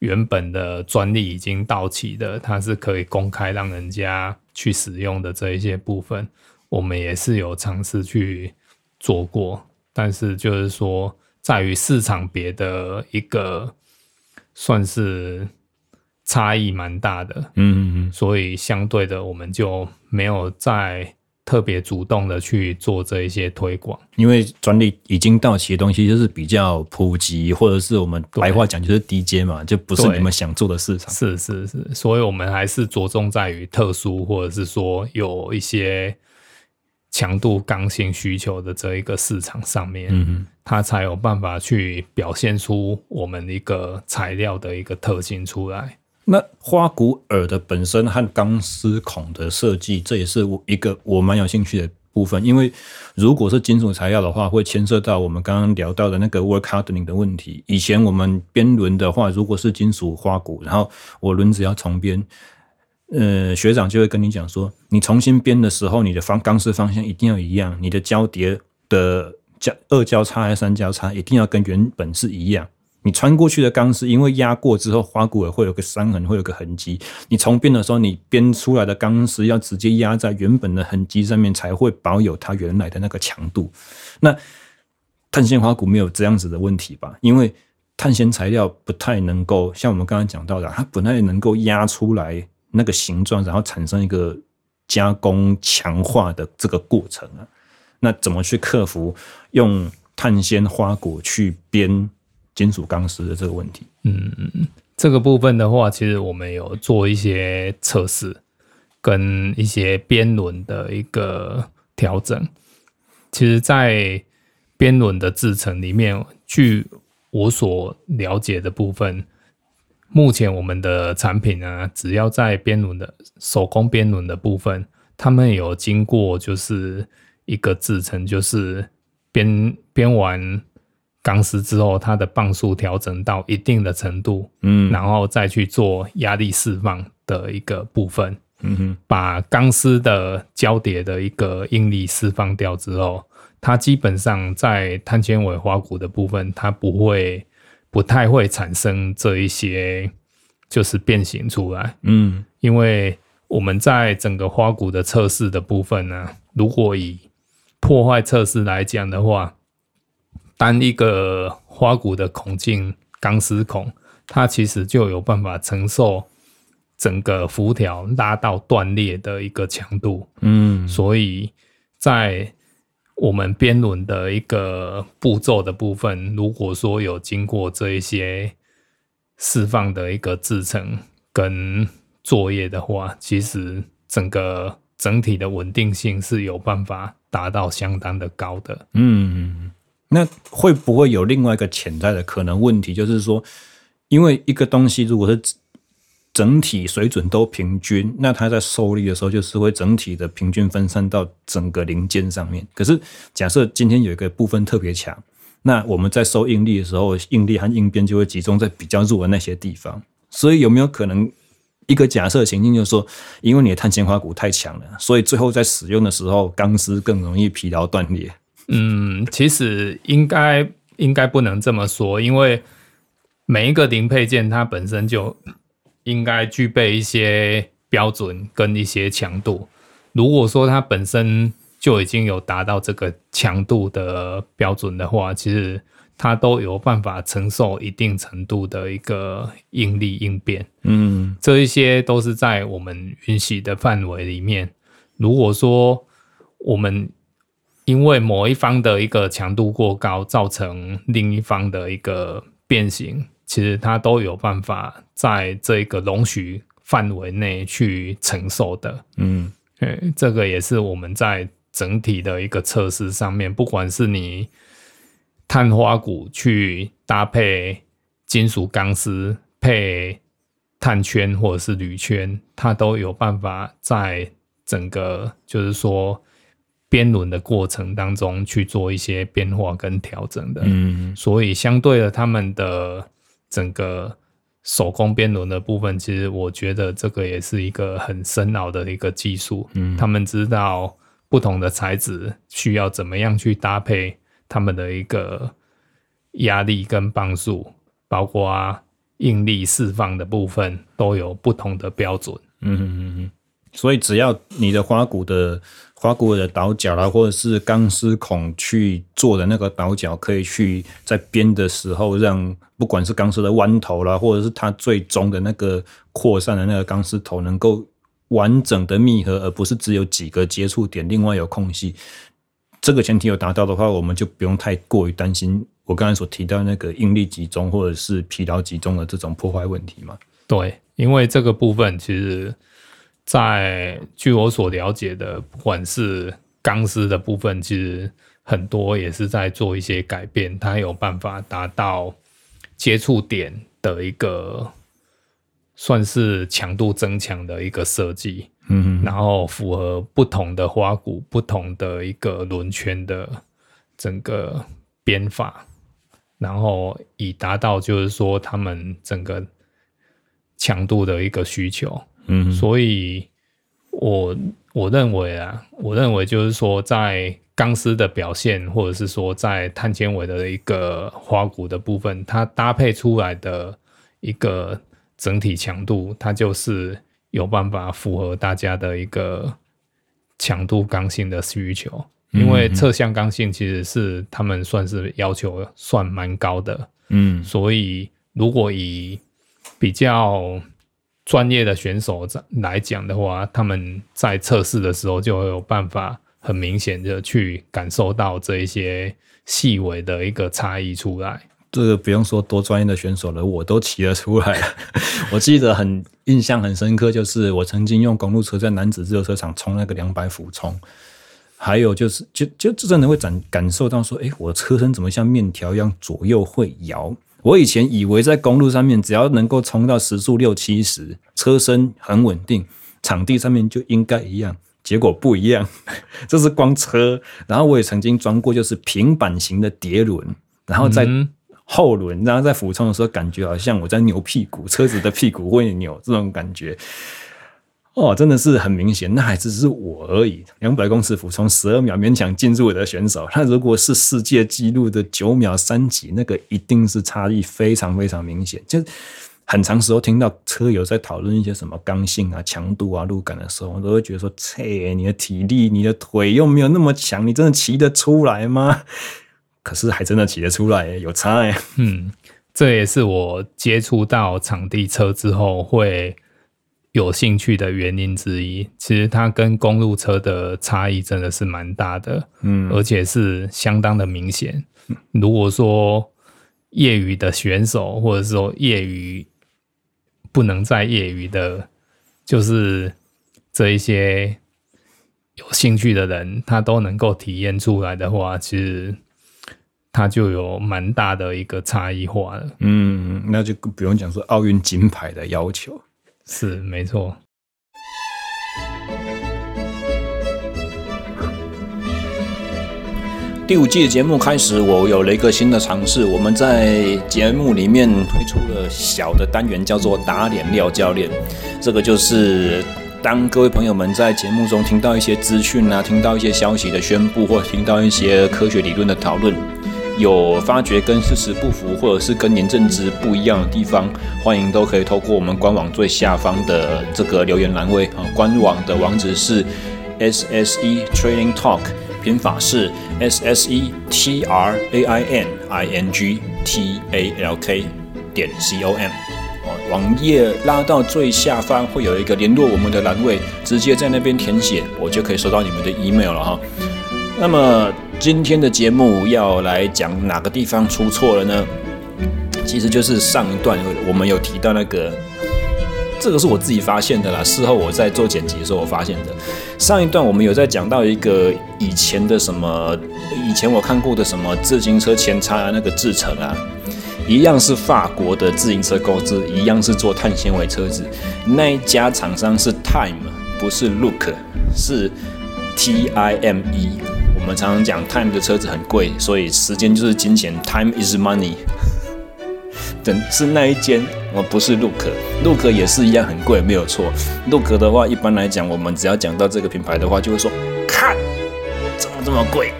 原本的专利已经到期的，它是可以公开让人家去使用的这一些部分，我们也是有尝试去做过，但是就是说，在于市场别的一个算是差异蛮大的，嗯嗯嗯，所以相对的，我们就没有再。特别主动的去做这一些推广，因为专利已经到期的东西就是比较普及，或者是我们白话讲就是低阶嘛，就不是你们想做的市场。是是是，所以我们还是着重在于特殊，或者是说有一些强度刚性需求的这一个市场上面，嗯哼，它才有办法去表现出我们一个材料的一个特性出来。那花鼓耳的本身和钢丝孔的设计，这也是我一个我蛮有兴趣的部分。因为如果是金属材料的话，会牵涉到我们刚刚聊到的那个 work hardening 的问题。以前我们编轮的话，如果是金属花鼓，然后我轮子要重编，呃，学长就会跟你讲说，你重新编的时候，你的方钢丝方向一定要一样，你的交叠的交二交叉还是三交叉，一定要跟原本是一样。你穿过去的钢丝，因为压过之后，花鼓也会有个伤痕，会有个痕迹。你重编的时候，你编出来的钢丝要直接压在原本的痕迹上面，才会保有它原来的那个强度。那碳纤花鼓没有这样子的问题吧？因为碳纤材料不太能够像我们刚刚讲到的，它不太能够压出来那个形状，然后产生一个加工强化的这个过程啊。那怎么去克服用碳纤花果去编？金属钢丝的这个问题，嗯，这个部分的话，其实我们有做一些测试，跟一些编轮的一个调整。其实，在编轮的制成里面，据我所了解的部分，目前我们的产品呢，只要在编轮的手工编轮的部分，他们有经过就是一个制成，就是编编完。钢丝之后，它的磅数调整到一定的程度，嗯，然后再去做压力释放的一个部分，嗯哼，把钢丝的交叠的一个应力释放掉之后，它基本上在碳纤维花鼓的部分，它不会不太会产生这一些就是变形出来，嗯，因为我们在整个花鼓的测试的部分呢，如果以破坏测试来讲的话，单一个花鼓的孔径钢丝孔，它其实就有办法承受整个辐条拉到断裂的一个强度。嗯，所以在我们边轮的一个步骤的部分，如果说有经过这一些释放的一个制程跟作业的话，其实整个整体的稳定性是有办法达到相当的高的。嗯。那会不会有另外一个潜在的可能问题，就是说，因为一个东西如果是整体水准都平均，那它在受力的时候就是会整体的平均分散到整个零件上面。可是假设今天有一个部分特别强，那我们在受应力的时候，应力和应变就会集中在比较弱的那些地方。所以有没有可能一个假设情境，就是说，因为你的碳纤花鼓太强了，所以最后在使用的时候，钢丝更容易疲劳断裂？嗯，其实应该应该不能这么说，因为每一个零配件它本身就应该具备一些标准跟一些强度。如果说它本身就已经有达到这个强度的标准的话，其实它都有办法承受一定程度的一个应力应变。嗯，这一些都是在我们允许的范围里面。如果说我们因为某一方的一个强度过高，造成另一方的一个变形，其实它都有办法在这个容许范围内去承受的。嗯，这个也是我们在整体的一个测试上面，不管是你碳花鼓去搭配金属钢丝配碳圈或者是铝圈，它都有办法在整个就是说。边轮的过程当中去做一些变化跟调整的，嗯，所以相对的，他们的整个手工边轮的部分，其实我觉得这个也是一个很深奥的一个技术，嗯，他们知道不同的材质需要怎么样去搭配他们的一个压力跟磅数，包括应力释放的部分都有不同的标准，嗯嗯嗯，所以只要你的花鼓的。花鼓的倒角啦，或者是钢丝孔去做的那个倒角，可以去在编的时候，让不管是钢丝的弯头啦，或者是它最终的那个扩散的那个钢丝头，能够完整的密合，而不是只有几个接触点，另外有空隙。这个前提有达到的话，我们就不用太过于担心我刚才所提到那个应力集中或者是疲劳集中的这种破坏问题嘛。对，因为这个部分其实。在据我所了解的，不管是钢丝的部分，其实很多也是在做一些改变，它有办法达到接触点的一个算是强度增强的一个设计，嗯，然后符合不同的花鼓、不同的一个轮圈的整个编法，然后以达到就是说他们整个强度的一个需求。嗯，所以我我认为啊，我认为就是说，在钢丝的表现，或者是说在碳纤维的一个花鼓的部分，它搭配出来的一个整体强度，它就是有办法符合大家的一个强度刚性的需求。因为侧向刚性其实是他们算是要求算蛮高的，嗯，所以如果以比较。专业的选手在来讲的话，他们在测试的时候就会有办法很明显的去感受到这一些细微的一个差异出来。这个不用说多专业的选手了，我都骑得出来。[laughs] 我记得很印象很深刻，就是我曾经用公路车在男子热车场冲那个两百俯冲，还有就是就就真的会感感受到说，哎，我的车身怎么像面条一样左右会摇。我以前以为在公路上面，只要能够冲到时速六七十，车身很稳定，场地上面就应该一样。结果不一样，[laughs] 这是光车。然后我也曾经装过，就是平板型的碟轮，然后在后轮，然后在俯冲的时候，感觉好像我在扭屁股，车子的屁股会扭，这种感觉。哦，真的是很明显，那还只是我而已。两百公尺俯冲十二秒勉强进入的选手，他如果是世界纪录的九秒三几，那个一定是差异非常非常明显。就很长时候听到车友在讨论一些什么刚性啊、强度啊、路感的时候，我都会觉得说：切，你的体力、你的腿又没有那么强，你真的骑得出来吗？[laughs] 可是还真的骑得出来，有差哎。嗯，这也是我接触到场地车之后会。有兴趣的原因之一，其实它跟公路车的差异真的是蛮大的，嗯，而且是相当的明显。如果说业余的选手，或者说业余不能再业余的，就是这一些有兴趣的人，他都能够体验出来的话，其实它就有蛮大的一个差异化了。嗯，那就不用讲说奥运金牌的要求。是没错。第五季的节目开始，我有了一个新的尝试。我们在节目里面推出了小的单元，叫做“打脸廖教练”。这个就是当各位朋友们在节目中听到一些资讯啊，听到一些消息的宣布，或听到一些科学理论的讨论。有发觉跟事实不符，或者是跟您认知不一样的地方，欢迎都可以透过我们官网最下方的这个留言栏位啊，官网的网址是 S S E Training Talk，拼法是 S S E T R A I N I N G T A L K 点 C O M。网页拉到最下方会有一个联络我们的栏位，直接在那边填写，我就可以收到你们的 email 了哈。那么。今天的节目要来讲哪个地方出错了呢？其实就是上一段我们有提到那个，这个是我自己发现的啦。事后我在做剪辑的时候我发现的。上一段我们有在讲到一个以前的什么，以前我看过的什么自行车前叉的那个制程啊，一样是法国的自行车公司，一样是做碳纤维车子。那一家厂商是 Time，不是 Look，是 T I M E。我们常常讲，Time 的车子很贵，所以时间就是金钱，Time is money。[laughs] 等是那一间，我不是 Look，Look 也是一样很贵，没有错。Look 的话，一般来讲，我们只要讲到这个品牌的话，就会说，看，怎么这么贵？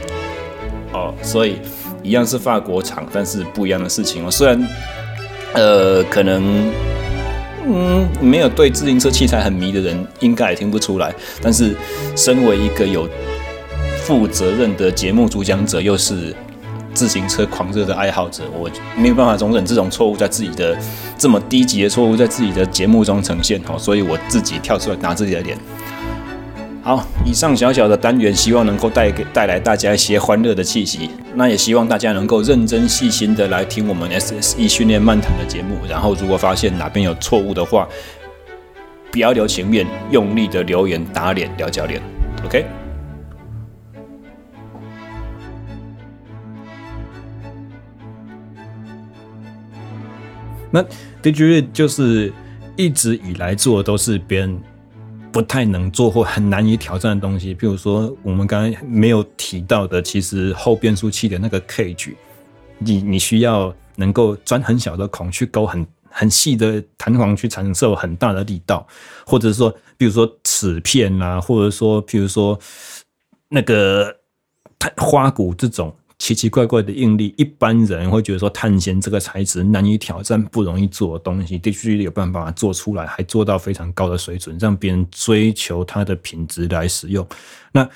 哦，所以一样是法国厂，但是不一样的事情哦。虽然，呃，可能，嗯，没有对自行车器材很迷的人，应该也听不出来。但是，身为一个有负责任的节目主讲者，又是自行车狂热的爱好者，我没有办法容忍这种错误在自己的这么低级的错误在自己的节目中呈现，好，所以我自己跳出来拿自己的脸。好，以上小小的单元，希望能够带给带来大家一些欢乐的气息。那也希望大家能够认真细心的来听我们 SSE 训练漫谈的节目，然后如果发现哪边有错误的话，不要留情面，用力的留言打脸聊教练，OK。那 DigiRid 就是一直以来做的都是别人不太能做或很难以挑战的东西，比如说我们刚刚没有提到的，其实后变速器的那个 cage，你你需要能够钻很小的孔去勾很很细的弹簧去承受很大的力道，或者说，比如说齿片啊，或者说，比如说那个花鼓这种。奇奇怪怪的应力，一般人会觉得说碳纤这个材质难以挑战，不容易做的东西，必须有办法做出来，还做到非常高的水准，让别人追求它的品质来使用。那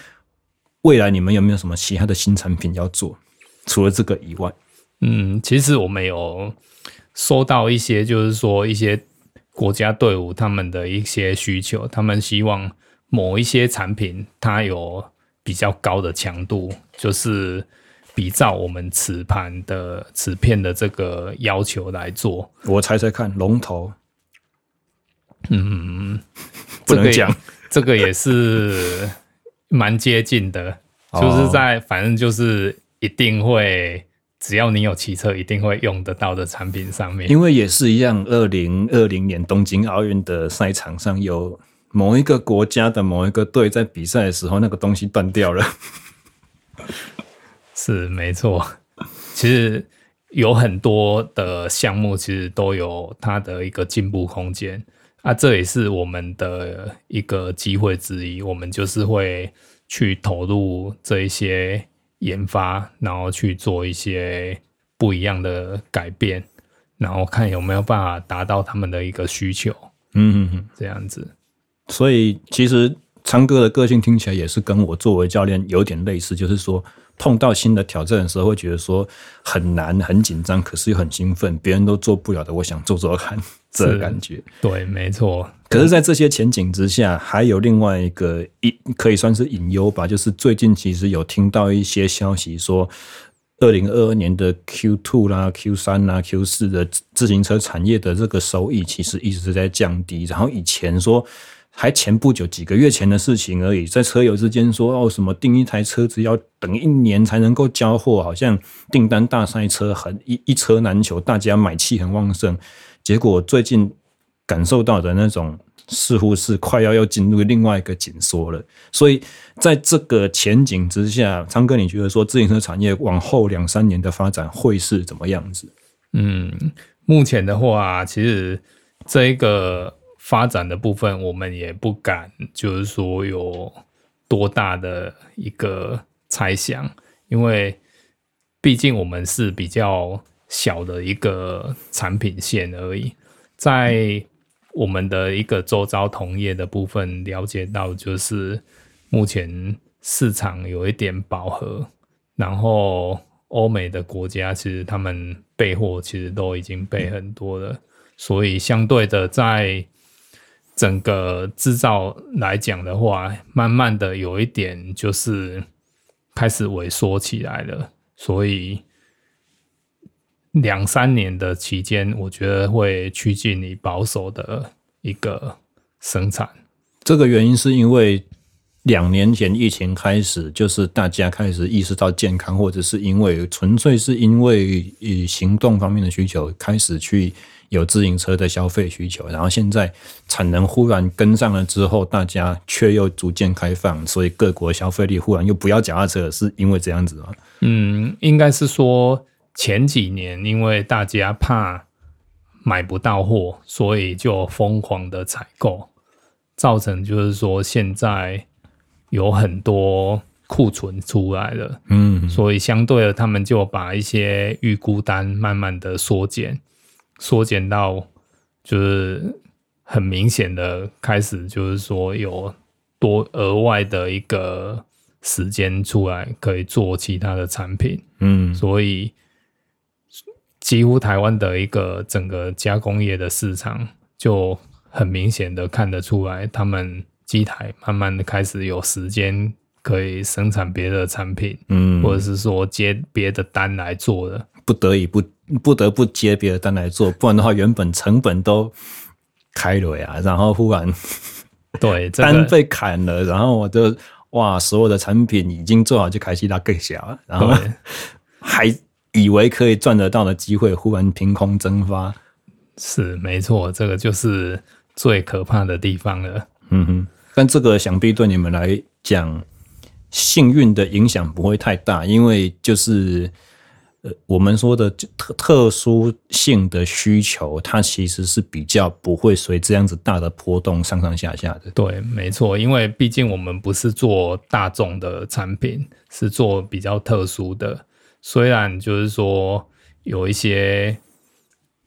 未来你们有没有什么其他的新产品要做？除了这个以外，嗯，其实我们有收到一些，就是说一些国家队伍他们的一些需求，他们希望某一些产品它有比较高的强度，就是。比照我们磁盘的磁片的这个要求来做，我猜猜看，龙头，嗯，不能讲，这个也是蛮接近的，就是在反正就是一定会，只要你有骑车，一定会用得到的产品上面，因为也是一样，二零二零年东京奥运的赛场上有某一个国家的某一个队在比赛的时候，那个东西断掉了。是没错，其实有很多的项目其实都有它的一个进步空间啊，这也是我们的一个机会之一。我们就是会去投入这一些研发，然后去做一些不一样的改变，然后看有没有办法达到他们的一个需求。嗯嗯嗯，这样子。所以其实昌哥的个性听起来也是跟我作为教练有点类似，就是说。碰到新的挑战的时候，会觉得说很难、很紧张，可是又很兴奋。别人都做不了的，我想做做看，这个感觉。对，没错。可是，在这些前景之下，还有另外一个隐，可以算是隐忧吧，就是最近其实有听到一些消息说，二零二二年的 Q two 啦、Q 三啦、Q 四的自行车产业的这个收益，其实一直在降低。然后以前说。还前不久几个月前的事情而已，在车友之间说哦，什么订一台车子要等一年才能够交货，好像订单大赛车很一一车难求，大家买气很旺盛。结果最近感受到的那种，似乎是快要要进入另外一个紧缩了。所以在这个前景之下，昌哥，你觉得说自行车产业往后两三年的发展会是怎么样子？嗯，目前的话，其实这一个。发展的部分，我们也不敢，就是说有多大的一个猜想，因为毕竟我们是比较小的一个产品线而已。在我们的一个周遭同业的部分了解到，就是目前市场有一点饱和，然后欧美的国家其实他们备货其实都已经备很多了，所以相对的在整个制造来讲的话，慢慢的有一点就是开始萎缩起来了，所以两三年的期间，我觉得会趋近于保守的一个生产。这个原因是因为两年前疫情开始，就是大家开始意识到健康，或者是因为纯粹是因为以行动方面的需求开始去。有自行车的消费需求，然后现在产能忽然跟上了之后，大家却又逐渐开放，所以各国消费力忽然又不要脚踏车，是因为这样子吗？嗯，应该是说前几年因为大家怕买不到货，所以就疯狂的采购，造成就是说现在有很多库存出来了，嗯，所以相对的，他们就把一些预估单慢慢的缩减。缩减到就是很明显的开始，就是说有多额外的一个时间出来可以做其他的产品，嗯，所以几乎台湾的一个整个加工业的市场就很明显的看得出来，他们机台慢慢的开始有时间可以生产别的产品，嗯，或者是说接别的单来做的，不得已不。不得不接别的单来做，不然的话，原本成本都开了呀。然后忽然对 [laughs] 单被砍了，然后我就哇，所有的产品已经做好就开始拉更小，然后 [laughs] 还以为可以赚得到的机会，忽然凭空蒸发。是没错，这个就是最可怕的地方了。嗯哼，但这个想必对你们来讲，幸运的影响不会太大，因为就是。呃，我们说的特特殊性的需求，它其实是比较不会随这样子大的波动上上下下的。对，没错，因为毕竟我们不是做大众的产品，是做比较特殊的。虽然就是说有一些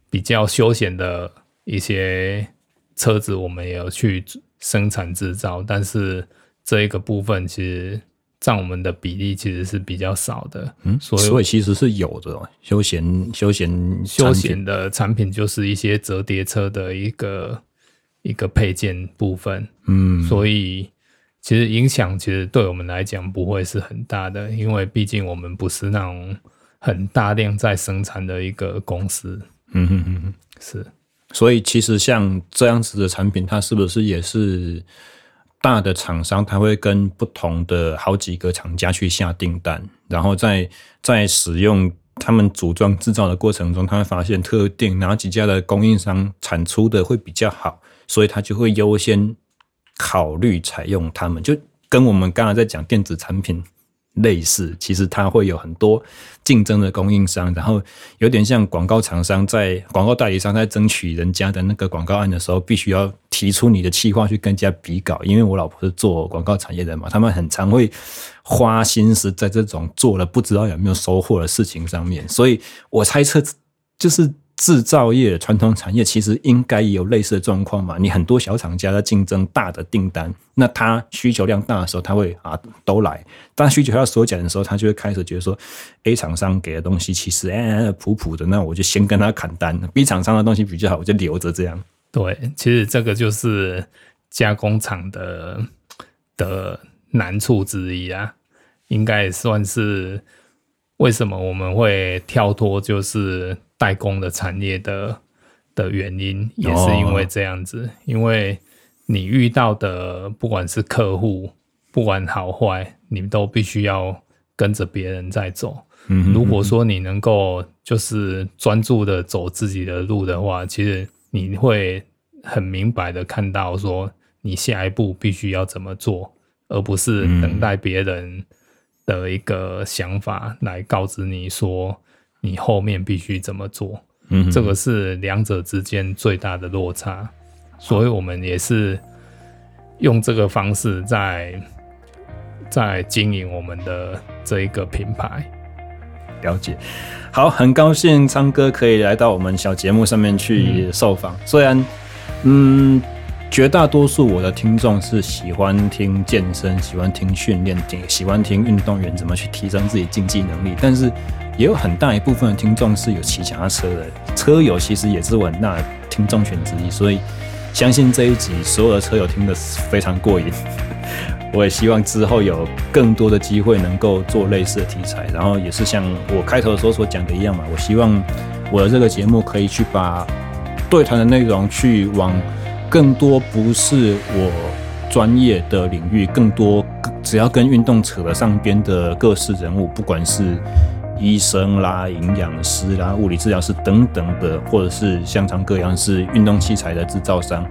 比较休闲的一些车子，我们也有去生产制造，但是这一个部分其实。占我们的比例其实是比较少的，嗯，所以所以其实是有的休闲休闲休闲的产品，就是一些折叠车的一个一个配件部分，嗯，所以其实影响其实对我们来讲不会是很大的，因为毕竟我们不是那种很大量在生产的一个公司，嗯哼哼哼，是，所以其实像这样子的产品，它是不是也是？大的厂商他会跟不同的好几个厂家去下订单，然后在在使用他们组装制造的过程中，他会发现特定哪几家的供应商产出的会比较好，所以他就会优先考虑采用他们。就跟我们刚才在讲电子产品类似，其实它会有很多竞争的供应商，然后有点像广告厂商在广告代理商在争取人家的那个广告案的时候，必须要提出你的企划去跟人家比稿。因为我老婆是做广告产业的嘛，他们很常会花心思在这种做了不知道有没有收获的事情上面，所以我猜测就是。[laughs] 制造业传统产业其实应该也有类似的状况嘛？你很多小厂家在竞争大的订单，那他需求量大的时候，他会啊都来；当需求要缩减的时候，他就会开始觉得说，A 厂商给的东西其实哎普普的，那我就先跟他砍单；B 厂商的东西比较好，我就留着这样。对，其实这个就是加工厂的的难处之一啊，应该算是为什么我们会跳脱就是。代工的产业的的原因也是因为这样子，因为你遇到的不管是客户，不管好坏，你都必须要跟着别人在走。如果说你能够就是专注的走自己的路的话，其实你会很明白的看到说你下一步必须要怎么做，而不是等待别人的一个想法来告知你说。你后面必须怎么做？嗯，这个是两者之间最大的落差，所以我们也是用这个方式在在经营我们的这一个品牌。了解，好，很高兴昌哥可以来到我们小节目上面去受访。嗯，虽然，嗯，绝大多数我的听众是喜欢听健身、喜欢听训练、喜欢听运动员怎么去提升自己竞技能力，但是。也有很大一部分的听众是有骑脚踏车的车友，其实也是我很大的听众群之一，所以相信这一集所有的车友听得非常过瘾。[laughs] 我也希望之后有更多的机会能够做类似的题材，然后也是像我开头的时候所讲的一样嘛，我希望我的这个节目可以去把对谈的内容去往更多不是我专业的领域，更多只要跟运动扯得上边的各式人物，不管是。医生啦、营养师啦、物理治疗师等等的，或者是像常哥一样是运动器材的制造商，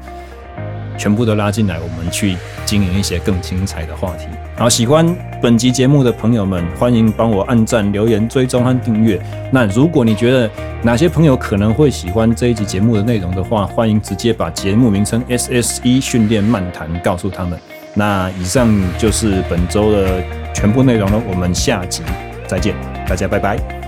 全部都拉进来，我们去经营一些更精彩的话题。好，喜欢本集节目的朋友们，欢迎帮我按赞、留言、追踪和订阅。那如果你觉得哪些朋友可能会喜欢这一集节目的内容的话，欢迎直接把节目名称 SSE 训练漫谈告诉他们。那以上就是本周的全部内容了，我们下集再见。大家拜拜。